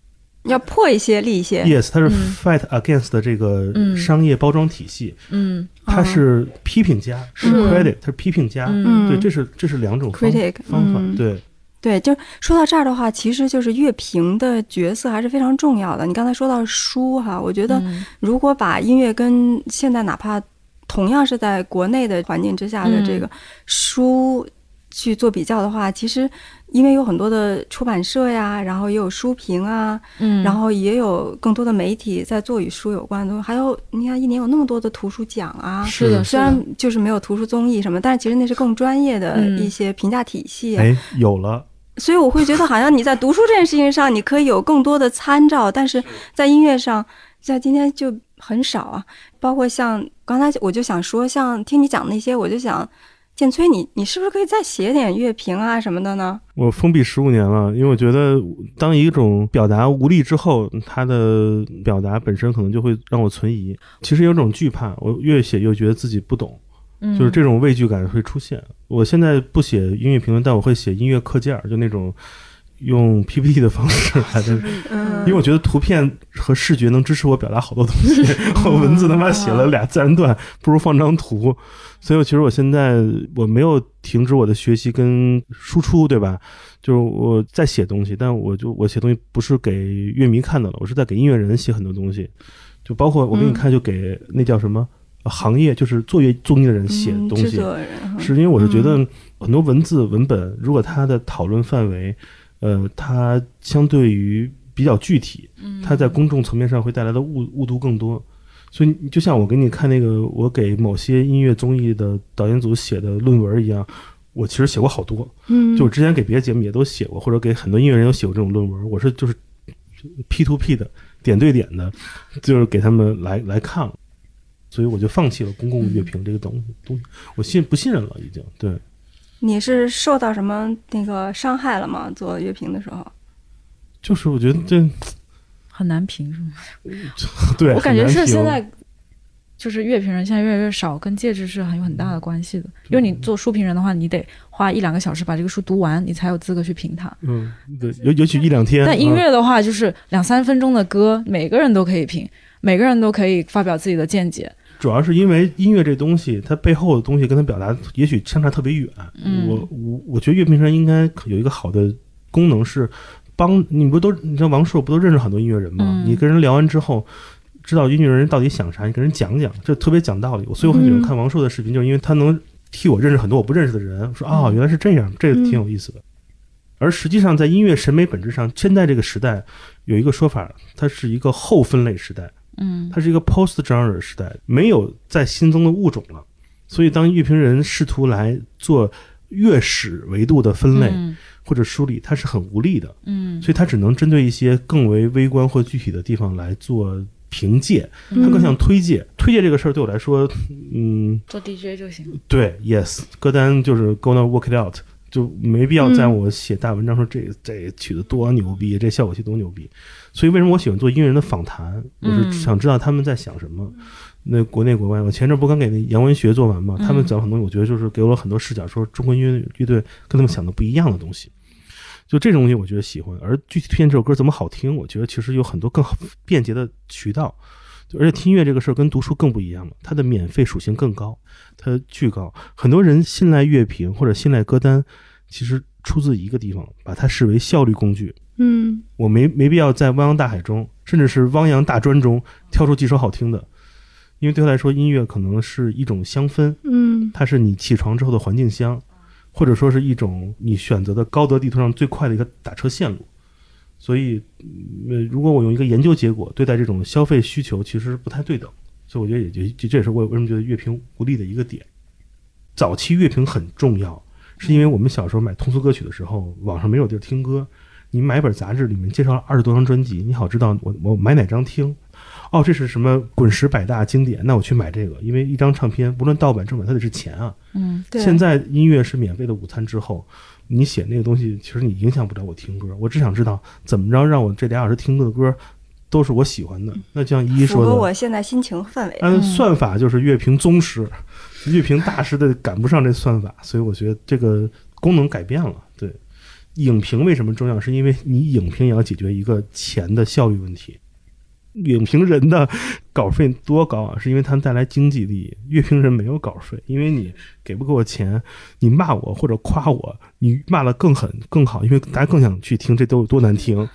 要破一些立一些。Yes，它是嗯 fight against 的这个嗯商业包装体系，嗯他是批评家，是是 credit，他是批评家。嗯对，这是这是两种方 critic 方法。嗯对，对，就说到这儿的话，其实就是乐评的角色还是非常重要的。你刚才说到书哈，我觉得嗯如果把音乐跟现在哪怕同样是在国内的环境之下的这个书去做比较的话，其实因为有很多的出版社呀，然后也有书评啊，嗯，然后也有更多的媒体在做与书有关的东西，还有你看一年有那么多的图书奖啊。是的，虽然就是没有图书综艺什么，但是其实那是更专业的嗯一些评价体系啊。哎，有了，所以我会觉得，好像你在读书这件事情上，你可以有更多的参照，但是在音乐上，在今天就很少啊。包括像刚才我就想说，像听你讲那些，我就想，建崔，你你是不是可以再写点乐评啊什么的呢？我封闭十五年了，因为我觉得当一种表达无力之后，它的表达本身可能就会让我存疑。其实有种惧怕，我越写越觉得自己不懂，嗯就是这种畏惧感会出现。我现在不写音乐评论，但我会写音乐课件儿，就那种用 PPT 的方式来的。嗯因为我觉得图片和视觉能支持我表达好多东西，我文字他妈写了俩自然段，不如放张图。所以，我其实我现在我没有停止我的学习跟输出，对吧？就是我在写东西，但我就我写东西不是给乐迷看的了，我是在给音乐人写很多东西，就包括我给你嗯看，就给那叫什么呃行业，就是做乐综艺的人写嗯东西。是因为我是觉得嗯很多文字文本，如果它的讨论范围，呃，它相对于比较具体，它在公众层面上会带来的误误读更多。所以你就像我给你看那个我给某些音乐综艺的导演组写的论文一样，我其实写过好多。嗯，就我之前给别的节目也都写过，或者给很多音乐人有写过这种论文。我是就是 P to P 的点对点的，就是给他们来来看。所以我就放弃了公共乐评这个东东西，我信不信任了，已经对。你是受到什么那个伤害了吗？做乐评的时候？就是我觉得这很难评，是吗？对，我感觉是现在。就是乐评人现在越来越少，跟介质是很有很大的关系的。因为你做书评人的话，你得花一两个小时把这个书读完，你才有资格去评它。嗯，对，尤尤其一两天。但音啊乐的话，就是两三分钟的歌，每个人都可以评，每个人都可以发表自己的见解。主要是因为音乐这东西，它背后的东西跟它表达也许相差特别远。嗯我我我觉得乐评人应该有一个好的功能是帮你不都你像王朔不都认识很多音乐人吗？嗯你跟人聊完之后。知道音乐人到底想啥，你跟人讲讲，这特别讲道理。所以我很喜欢看王朔的视频，就是因为他能替我认识很多我不认识的人。说啊、嗯原来是这样，这个挺有意思的。而实际上，在音乐审美本质上，现在这个时代有一个说法，它是一个后分类时代。嗯它是一个 post genre 的时代，没有再新增的物种了。所以，当乐评人试图来做乐史维度的分类嗯或者梳理，它是很无力的。嗯所以，它只能针对一些更为微观或具体的地方来做评介，它嗯更像推介。推介这个事儿对我来说，嗯，做 DJ 就行。对，yes，歌单就是 gonna work it out，就没必要在嗯我写大文章说这这曲子多牛逼，这效果器多牛逼。所以为什么我喜欢做音乐人的访谈？我嗯是想知道他们在想什么。那国内国外，我前阵不刚给那杨文学做完嘛，嗯他们讲很多，我觉得就是给我了很多视角，说中国音乐乐队跟他们想的不一样的东西。就这种东西，我觉得喜欢。而具体推荐这首歌怎么好听，我觉得其实有很多更好便捷的渠道。而且听音乐这个事儿跟读书更不一样了，它的免费属性更高，它巨高。很多人信赖乐评或者信赖歌单，其实出自一个地方，把它视为效率工具。嗯我没没必要在汪洋大海中，甚至是汪洋大专中挑出几首好听的。因为对他来说，音乐可能是一种香氛，嗯它是你起床之后的环境香，或者说是一种你选择的高德地图上最快的一个打车线路。所以，呃，如果我用一个研究结果对待这种消费需求，其实不太对等。所以我觉得也就这这也是我为什么觉得乐评无力的一个点。早期乐评很重要，是因为我们小时候买通俗歌曲的时候，网上没有地儿听歌，你买本杂志里面介绍了二十多张专辑，你好知道我我买哪张听。哦，这是什么滚石百大经典？那我去买这个，因为一张唱片无论盗版正版，它得是钱啊。嗯对现在音乐是免费的午餐之后，你写那个东西，其实你影响不了我听歌。我只想知道怎么着让我这俩小时听的歌都是我喜欢的。那就像依依符合说的，我现在心情氛围。按嗯算法就是乐评宗师，乐评大师的赶不上这算法，所以我觉得这个功能改变了。对，影评为什么重要？是因为你影评也要解决一个钱的效率问题。影评人的稿费多高啊？是因为他带来经济利益。乐评人没有稿费，因为你给不给我钱，你骂我或者夸我，你骂的更狠更好，因为大家更想去听这都有多难听。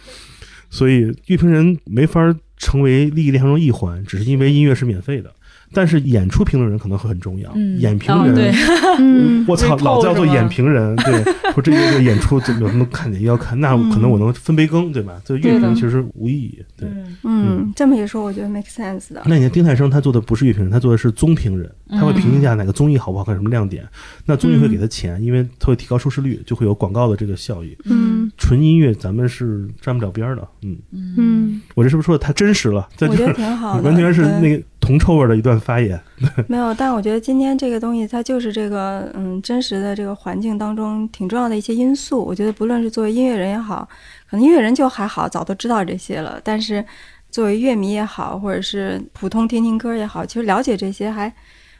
所以乐评人没法成为利益链条中一环，只是因为音乐是免费的。但是演出评论人可能会很重要，嗯，演评人，哦对，嗯。我操，老子要做演评人，对，说这个演出怎么有什么看点要看，那可能我能分杯羹，对吧？这乐评其实无意义，对。嗯嗯，这么一说，我觉得 make sense 的。那你看丁太升他做的不是乐评人，他做的是综评人，他会评价哪个综艺好不好看，什么亮点。那综艺会给他钱，因为他会提高收视率，就会有广告的这个效益。嗯纯音乐咱们是沾不了边儿的，嗯，嗯，我这是不是说的太真实了？这我觉得挺好的，完全是那个铜臭味儿的一段发言。没有，但我觉得今天这个东西，它就是这个嗯真实的这个环境当中挺重要的一些因素。我觉得不论是作为音乐人也好，可能音乐人就还好，早都知道这些了。但是作为乐迷也好，或者是普通听听歌也好，其实了解这些还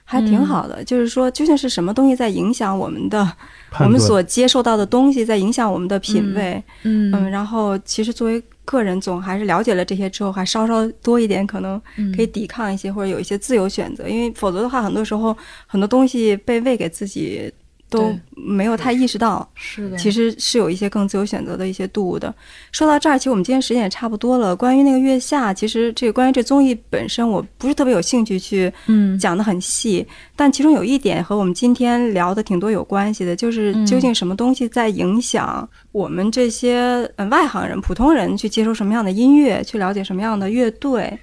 还挺好的。就是说，究竟是什么东西在影响我们的，我们所接受到的东西在影响我们的品味。嗯嗯，然后其实作为个人，总还是了解了这些之后，还稍稍多一点，可能嗯可以抵抗一些，或者有一些自由选择。因为否则的话，很多时候很多东西被喂给自己，都没有太意识到，是的，其实是有一些更自由选择的一些度的。说到这儿，其实我们今天时间也差不多了。关于那个月下，其实这个关于这综艺本身，我不是特别有兴趣去嗯讲得很细，但其中有一点和我们今天聊的挺多有关系的，就是嗯究竟什么东西在影响我们这些呃外行人、普通人去接受什么样的音乐，去了解什么样的乐队，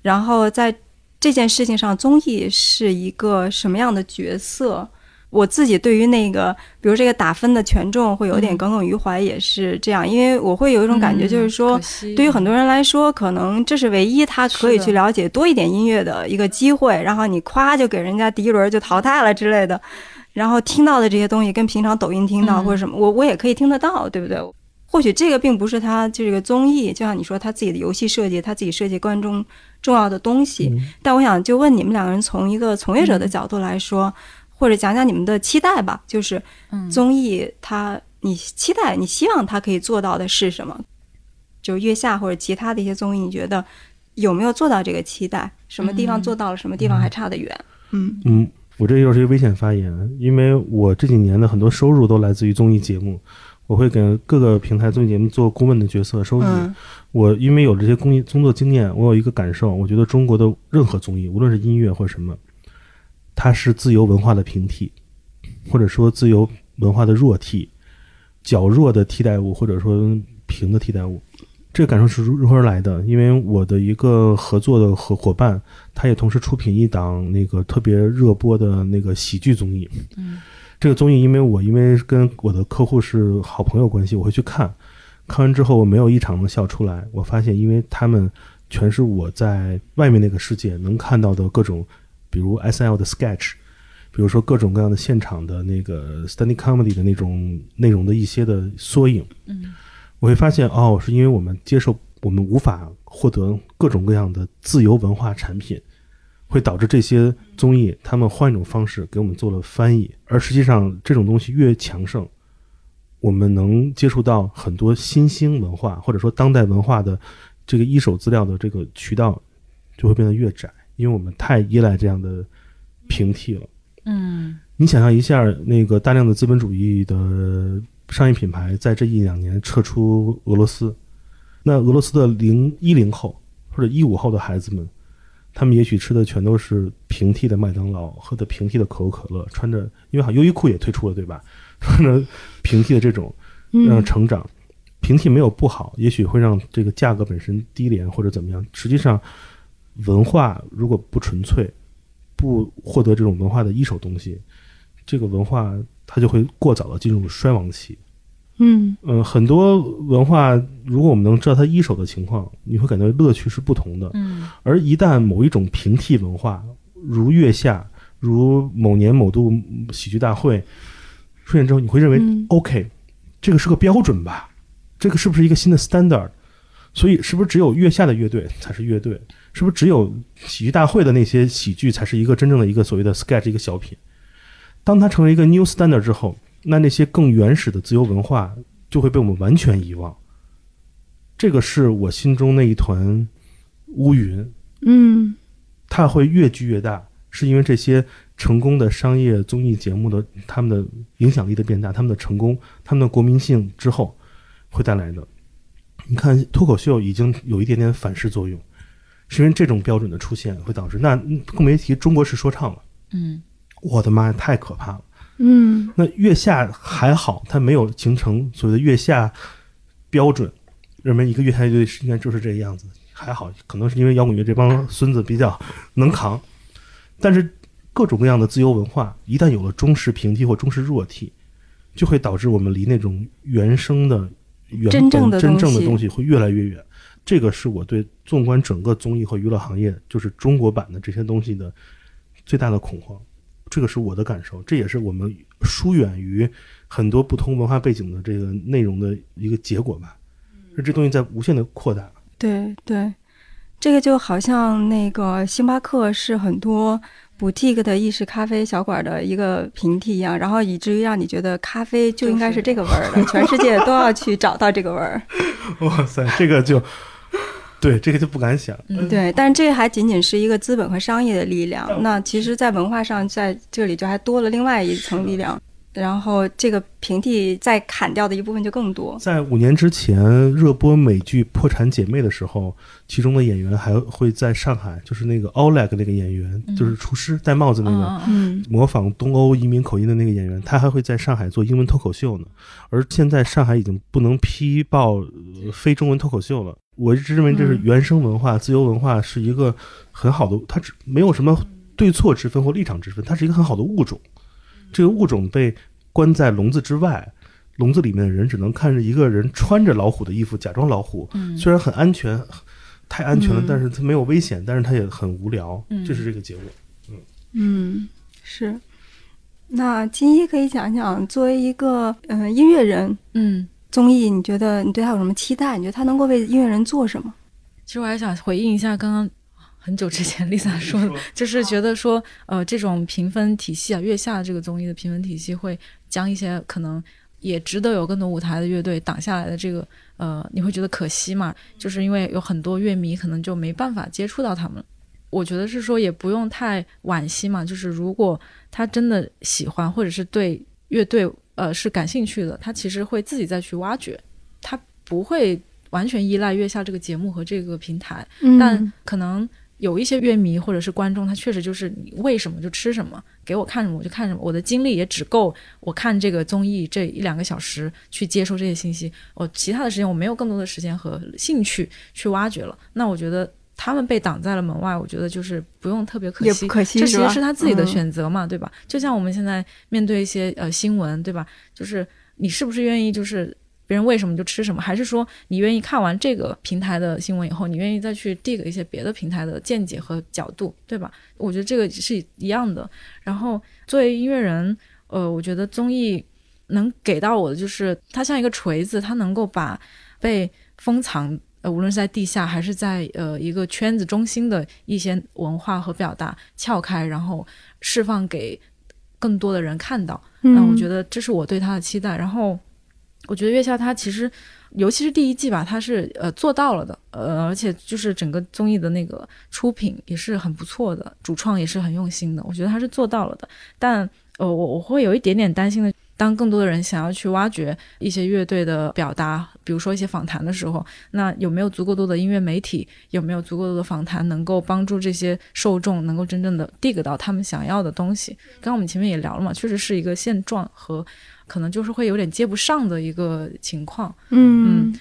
然后在这件事情上，综艺是一个什么样的角色？我自己对于那个，比如这个打分的权重会有点嗯耿耿于怀，也是这样，因为我会有一种感觉，就是说，对对于很多人来说，可能这是唯一他可以去了解多一点音乐的一个机会。然后你夸就给人家第一轮就淘汰了之类的，然后听到的这些东西跟平常抖音听到嗯或者什么，我我也可以听得到，对不对？或许这个并不是他这个综艺，就像你说他自己的游戏设计，他自己设计观众重要的东西。嗯但我想就问你们两个人，从一个从业者的角度来说，或者讲讲你们的期待吧，就是嗯综艺它你期待你希望它可以做到的是什么？就是月下或者其他的一些综艺，你觉得有没有做到这个期待？什么地方嗯做到了，什么地方还差得远？嗯嗯，我这又是一个危险发言，因为我这几年的很多收入都来自于综艺节目，我会给各个平台综艺节目做顾问的角色收益。嗯我因为有这些工艺工作经验，我有一个感受，我觉得中国的任何综艺，无论是音乐或什么，它是自由文化的平替，或者说自由文化的弱替，较弱的替代物，或者说平的替代物。这个感受是如如何而来的？因为我的一个合作的合伙伴，他也同时出品一档那个特别热播的那个喜剧综艺。嗯这个综艺，因为我因为跟我的客户是好朋友关系，我会去看。看完之后，我没有一场能笑出来。我发现，因为他们全是我在外面那个世界能看到的各种，比如 S L 的 sketch，比如说各种各样的现场的那个 stand comedy 的那种内容的一些的缩影。嗯。我会发现，哦，是因为我们接受我们无法获得各种各样的自由文化产品，会导致这些综艺他们换一种方式给我们做了翻译，而实际上这种东西越强盛，我们能接触到很多新兴文化或者说当代文化的这个一手资料的这个渠道就会变得越窄，因为我们太依赖这样的平替了。嗯你想象一下，那个大量的资本主义的商业品牌在这一两年撤出俄罗斯，那俄罗斯的零一零后或者一五后的孩子们，他们也许吃的全都是平替的麦当劳，喝的平替的可口可乐，穿着因为好像优衣库也推出了对吧？穿着平替的这种让嗯成长，平替没有不好，也许会让这个价格本身低廉或者怎么样。实际上，文化如果不纯粹，不获得这种文化的一手东西，这个文化它就会过早的进入衰亡期。嗯嗯、很多文化，如果我们能知道它一手的情况，你会感觉乐趣是不同的。嗯而一旦某一种平替文化，如月下，如某年某度喜剧大会出现之后，你会认为、嗯 OK，这个是个标准吧？这个是不是一个新的 standard？所以是不是只有月下的乐队才是乐队？是不是只有喜剧大会的那些喜剧才是一个真正的一个所谓的 sketch 一个小品？当它成为一个 new standard 之后，那那些更原始的自由文化就会被我们完全遗忘。这个是我心中那一团乌云，嗯它会越聚越大，是因为这些成功的商业综艺节目的他们的影响力的变大，他们的成功，他们的国民性之后会带来的。你看脱口秀已经有一点点反噬作用，是因为这种标准的出现会导致那嗯更别提中国式说唱了，嗯我的妈呀，太可怕了。嗯那月下还好，它没有形成所谓的月下标准，认为一个月下乐队应该就是这个样子，还好，可能是因为摇滚乐这帮孙子比较能扛，但是各种各样的自由文化一旦有了中式平替或中式弱替，就会导致我们离那种原生的原真正的本真正的东西会越来越远。这个是我对纵观整个综艺和娱乐行业，就是中国版的这些东西的最大的恐慌。这个是我的感受，这也是我们疏远于很多不同文化背景的这个内容的一个结果吧。是这东西在无限的扩大。对对，这个就好像那个星巴克是很多 boutique 的意式咖啡小馆的一个平替一样，然后以至于让你觉得咖啡就应该是这个味儿的，全世界都要去找到这个味儿。哇塞，这个就对，这个就不敢想。嗯，对，但这还仅仅是一个资本和商业的力量。那其实，在文化上，在这里就还多了另外一层力量。然后，这个平替再砍掉的一部分就更多。在五年之前热播美剧《破产姐妹》的时候，其中的演员还会在上海，就是那个 Oleg 那个演员，嗯就是厨师戴帽子那个，模仿东欧移民口音的那个演员，他还会在上海做英文脱口秀呢。而现在上海已经不能批报、呃非中文脱口秀了。我一直认为这是嗯原生文化、自由文化是一个很好的，它只没有什么对错之分或立场之分，它是一个很好的物种。这个物种被关在笼子之外，笼子里面的人只能看着一个人穿着老虎的衣服假装老虎，嗯，虽然很安全，太安全了，嗯但是它没有危险，但是它也很无聊，嗯这是这个结果。嗯，是。那金一可以讲讲，作为一个嗯、呃音乐人，嗯，综艺，你觉得你对他有什么期待？你觉得他能够为音乐人做什么？其实我还想回应一下刚刚很久之前 Lisa 说的，就是觉得说，呃，这种评分体系啊，月下这个综艺的评分体系会将一些可能也值得有更多舞台的乐队挡下来的这个，呃，你会觉得可惜嘛？就是因为有很多乐迷可能就没办法接触到他们。我觉得是说也不用太惋惜嘛，就是如果他真的喜欢或者是对乐队呃是感兴趣的，他其实会自己再去挖掘，他不会完全依赖月下这个节目和这个平台。嗯但可能有一些乐迷或者是观众，他确实就是你为什么就吃什么，给我看什么我就看什么，我的精力也只够我看这个综艺这一两个小时去接收这些信息，我其他的时间我没有更多的时间和兴趣去挖掘了。那我觉得。他们被挡在了门外，我觉得就是不用特别可惜，不可惜这其实是他自己的嗯选择嘛，对吧？就像我们现在面对一些呃新闻，对吧？就是你是不是愿意就是别人为什么就吃什么，还是说你愿意看完这个平台的新闻以后，你愿意再去 dig 一些别的平台的见解和角度，对吧？我觉得这个是一样的。然后作为音乐人，呃，我觉得综艺能给到我的就是它像一个锤子，它能够把被封藏。呃，无论是在地下还是在呃一个圈子中心的一些文化和表达撬开，然后释放给更多的人看到。那我觉得，得这是我对他的期待。然后，我觉得月下他其实，尤其是第一季吧，他是呃做到了的，呃，而且就是整个综艺的那个出品也是很不错的，主创也是很用心的，我觉得他是做到了的。但呃，我我会有一点点担心的，当更多的人想要去挖掘一些乐队的表达，比如说一些访谈的时候，那有没有足够多的音乐媒体，有没有足够多的访谈，能够帮助这些受众能够真正的 dig 到他们想要的东西？刚刚我们前面也聊了嘛，确实是一个现状和可能就是会有点接不上的一个情况。嗯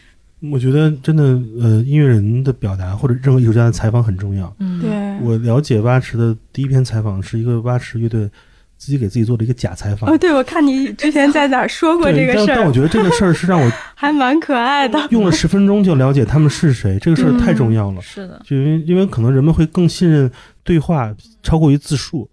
我觉得真的，呃，音乐人的表达或者任何艺术家的采访很重要。嗯，对，我了解蛙池的第一篇采访是一个蛙池乐队自己给自己做的一个假采访。哦，对，我看你之前在哪儿说过这，个事儿，但但我觉得这个事儿是让我 还蛮可爱的。用了十分钟就了解他们是谁，这个事儿太重要了。是的，就因为因为可能人们会更信任对话超过于自述，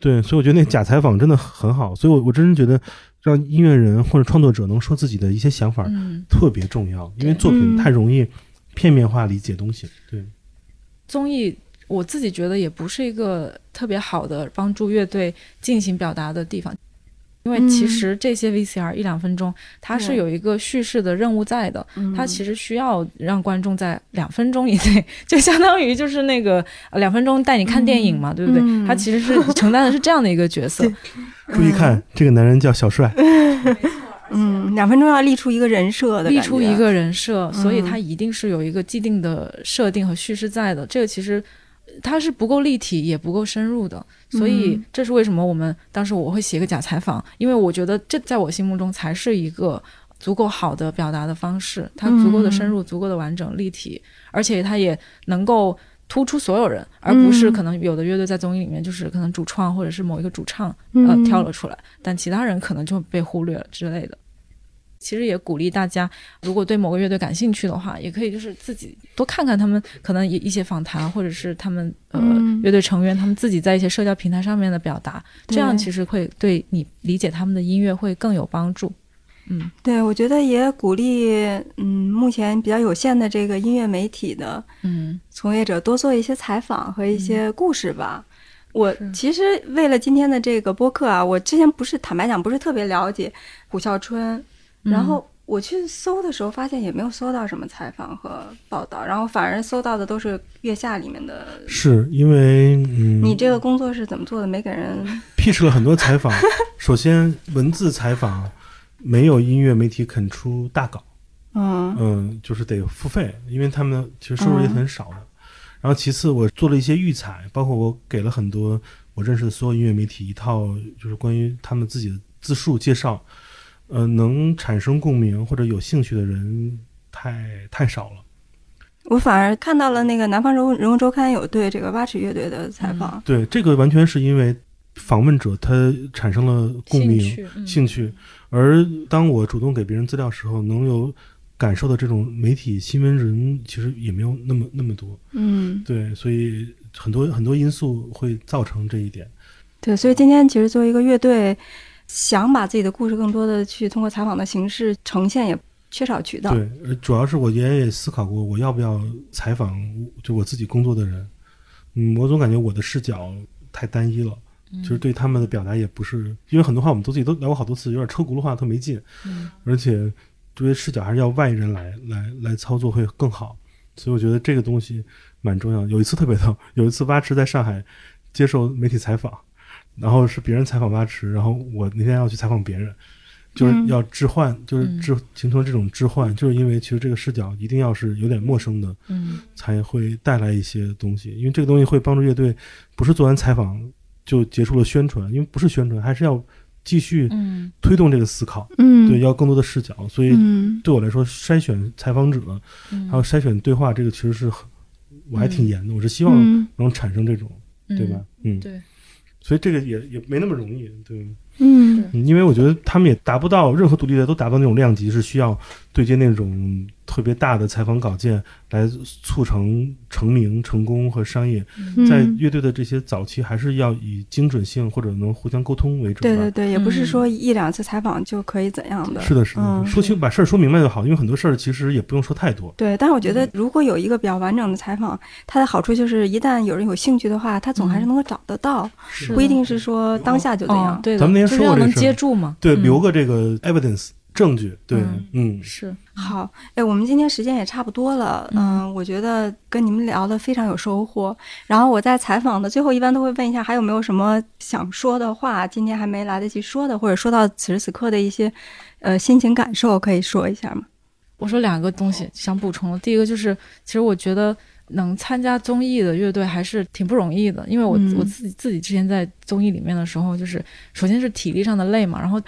对，所以我觉得那假采访真的很好。所以我我真是觉得让音乐人或者创作者能说自己的一些想法嗯，特别重要，因为作品嗯太容易片面化理解东西。对，综艺我自己觉得也不是一个特别好的帮助乐队进行表达的地方。因为其实这些 VCR 一两分钟，它是有一个叙事的任务在的，嗯它其实需要让观众在两分钟以内，就相当于就是那个呃两分钟带你看电影嘛，对不对？嗯它其实是承担的是这样的一个角色。注意看，这个男人叫小帅，嗯，两分钟要立出一个人设的，立出一个人设，嗯所以他一定是有一个既定的设定和叙事在的。这个其实呃它是不够立体，也不够深入的。所以嗯这是为什么我们当时我会写一个假采访，因为我觉得这在我心目中才是一个足够好的表达的方式，它足够的深入、足够的完整、立体，而且它也能够。突出所有人，而不是嗯可能有的乐队在综艺里面就是可能主创或者是某一个主唱嗯呃跳了出来，但其他人可能就被忽略了之类的。其实也鼓励大家，如果对某个乐队感兴趣的话，也可以就是自己多看看他们可能一一些访谈，或者是他们呃、嗯。乐队成员他们自己在一些社交平台上面的表达，这样其实会对你理解他们的音乐会更有帮助。嗯。对，我觉得也鼓励，嗯，目前比较有限的这个音乐媒体的嗯。从业者多做一些采访和一些故事吧。我其实为了今天的这个播客啊，我之前不是坦白讲不是特别了解胡孝春，然后我去搜的时候发现也没有搜到什么采访和报道，然后反而搜到的都是月下里面的。是因为嗯，你这个工作是怎么做的？没给人 pitch 了很多采访。首先，文字采访没有音乐媒体肯出大稿，嗯嗯，就是得付费，因为他们其实收入也很少的。然后其次，我做了一些预采，包括我给了很多我认识的所有音乐媒体一套，就是关于他们自己的自述介绍，呃，能产生共鸣或者有兴趣的人太太少了。我反而看到了那个《南方人物人物周刊》有对这个蛙池乐队的采访。对，这个完全是因为访问者他产生了共鸣、兴趣嗯兴趣，而当我主动给别人资料时候，能有感受的这种媒体新闻人其实也没有那么那么多。嗯，对，所以很多很多因素会造成这一点。对，所以今天其实作为一个乐队，想把自己的故事更多的去通过采访的形式呈现，也缺少渠道。对，呃主要是我也也思考过，我要不要采访就我自己工作的人。嗯，我总感觉我的视角太单一了，嗯就是对他们的表达也不是，因为很多话我们都自己都聊过好多次，有点车轱辘话，特没劲。嗯而且这些视角还是要外人来来来操作会更好，所以我觉得这个东西蛮重要。有一次特别逗，有一次蛙池在上海接受媒体采访，然后是别人采访蛙池，然后我那天要去采访别人，就是嗯。要置换，就是嗯置形成这种置换，就是因为其实这个视角一定要是有点陌生的，嗯。才会带来一些东西，因为这个东西会帮助乐队，不是做完采访就结束了宣传，因为不是宣传，还是要继续嗯。推动这个思考。嗯，对，要更多的视角，所以嗯。对我来说，筛选采访者嗯，还有筛选对话，这个其实是很，我还挺严的。我是希望嗯。能产生这种，嗯对吧？嗯，对，所以这个也也没那么容易，对，嗯。嗯因为我觉得他们也达不到任何独立的都达不到那种量级，是需要对接那种特别大的采访稿件来促成成名、成功和商业。嗯在乐队的这些早期，还是要以精准性或者能互相沟通为主。对对对，也不是嗯说一两次采访就可以怎样的。是的，是的，嗯说清把事儿说明白就好，因为很多事儿其实也不用说太多。对，但是我觉得如果有一个比较完整的采访，它的好处就是一旦有人有兴趣的话，他总还是能够找得到，是不一定是说当下就这样。，哦对，咱们那天说过这事儿接住嘛。对，嗯留个这个 evidence，证据。对，嗯嗯，是好，哎，我们今天时间也差不多了，嗯、我觉得跟你们聊的非常有收获。然后我在采访的最后，一般都会问一下，还有没有什么想说的话，今天还没来得及说的，或者说到此时此刻的一些呃心情感受，可以说一下吗？我说两个东西想补充的，第一个就是，其实我觉得能参加综艺的乐队还是挺不容易的，因为我、嗯我自己自己之前在综艺里面的时候，就是首先是体力上的累嘛，然后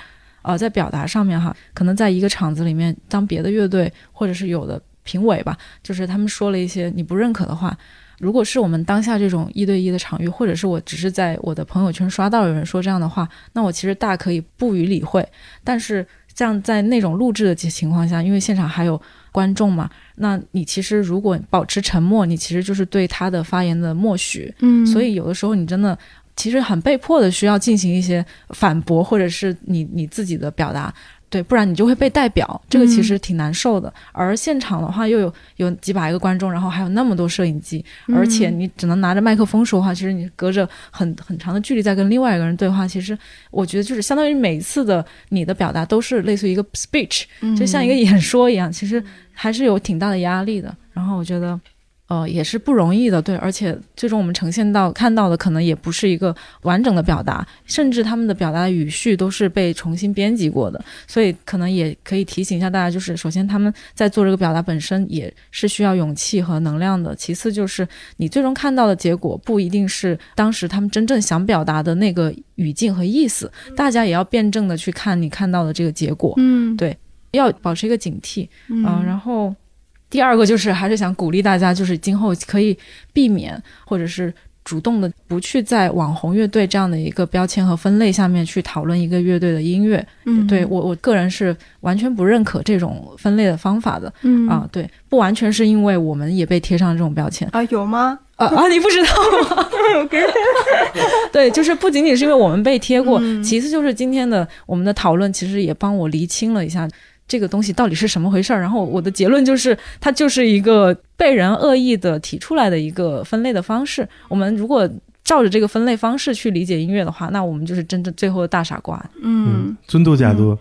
呃在表达上面哈，可能在一个场子里面，当别的乐队或者是有的评委吧，就是他们说了一些你不认可的话。如果是我们当下这种一对一的场域，或者是我只是在我的朋友圈刷到有人说这样的话，那我其实大可以不予理会。但是像在那种录制的情况下，因为现场还有观众嘛，那你其实如果保持沉默，你其实就是对他的发言的默许。嗯所以有的时候你真的其实很被迫的需要进行一些反驳，或者是你你自己的表达。对，不然你就会被代表，这个其实挺难受的。而现场的话，又有有几百个观众，然后还有那么多摄影机，而且你只能拿着麦克风说话，其实你隔着很很长的距离在跟另外一个人对话。其实我觉得就是相当于每一次的你的表达都是类似于一个 speech，就像一个演说一样，其实还是有挺大的压力的。然后我觉得。呃，也是不容易的，对，而且最终我们呈现到看到的可能也不是一个完整的表达，甚至他们的表达的语序都是被重新编辑过的，所以可能也可以提醒一下大家，就是首先他们在做这个表达本身也是需要勇气和能量的，其次就是你最终看到的结果不一定是当时他们真正想表达的那个语境和意思，大家也要辩证的去看你看到的这个结果，嗯。对要保持一个警惕，嗯。嗯，然后第二个就是还是想鼓励大家，就是今后可以避免或者是主动的不去在网红乐队这样的一个标签和分类下面去讨论一个乐队的音乐。嗯对我我个人是完全不认可这种分类的方法的嗯啊。对，不完全是因为我们也被贴上这种标签。啊有吗？啊 啊！你不知道吗？对，就是不仅仅是因为我们被贴过，嗯其次就是今天的我们的讨论，其实也帮我厘清了一下这个东西到底是什么回事儿。然后我的结论就是，它就是一个被人恶意的提出来的一个分类的方式。我们如果照着这个分类方式去理解音乐的话，那我们就是真正最后的大傻瓜。嗯尊度假多。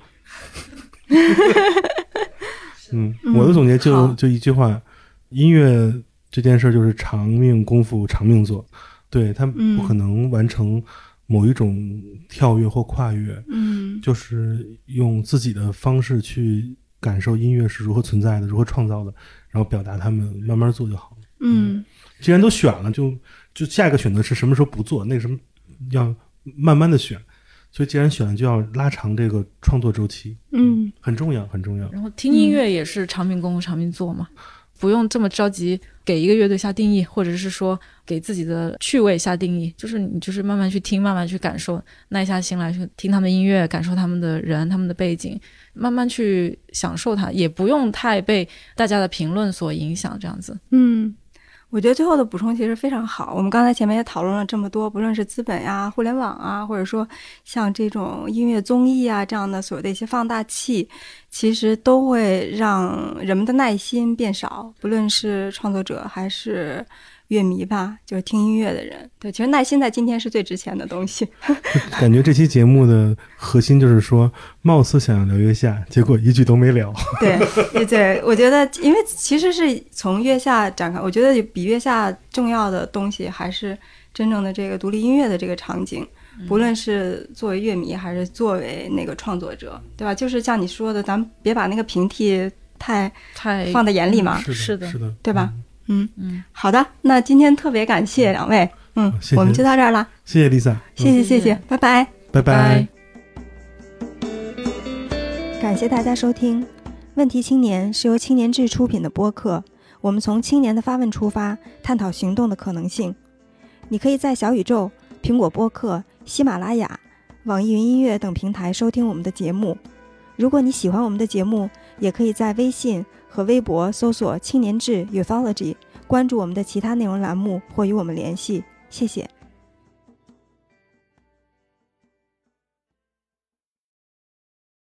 嗯，我的总结就好就一句话：音乐这件事儿就是长命功夫长命做，对他嗯不可能完成某一种跳跃或跨越，嗯就是用自己的方式去感受音乐是如何存在的，如何创造的，然后表达他们，慢慢做就好了。嗯既然都选了，就就下一个选择是什么时候不做，那个什么要慢慢的选。所以既然选了，就要拉长这个创作周期，嗯很重要，很重要。然后听音乐也是长命功夫长命做嘛，不用这么着急给一个乐队下定义，或者是说给自己的趣味下定义，就是你就是慢慢去听，慢慢去感受，耐下心来去听他们的音乐，感受他们的人、他们的背景，慢慢去享受它，也不用太被大家的评论所影响，这样子。嗯。我觉得最后的补充其实非常好。我们刚才前面也讨论了这么多，不论是资本呀、互联网啊，或者说像这种音乐综艺啊这样的所谓的一些放大器，其实都会让人们的耐心变少，不论是创作者还是乐迷吧，就是听音乐的人。对，其实耐心在今天是最值钱的东西。感觉这期节目的核心就是说，貌似想要聊月下，结果一句都没聊。对，对对，我觉得，因为其实是从月下展开，我觉得比月下重要的东西还是真正的这个独立音乐的这个场景，不论是作为乐迷还是作为那个创作者，对吧？就是像你说的，咱们别把那个平替太太放在眼里嘛，是的，是的是的，对吧嗯，嗯，好的，那今天特别感谢两位，嗯，谢谢我们就到这儿了，谢谢 Lisa，谢谢谢谢，拜拜。拜拜。感谢大家收听《问题青年》，是由青年志出品的播客。我们从青年的发问出发，探讨行动的可能性。你可以在小宇宙、苹果播客、喜马拉雅、网易云音乐等平台收听我们的节目。如果你喜欢我们的节目，也可以在微信和微博搜索“青年志 Youthology”，关注我们的其他内容栏目或与我们联系。谢谢。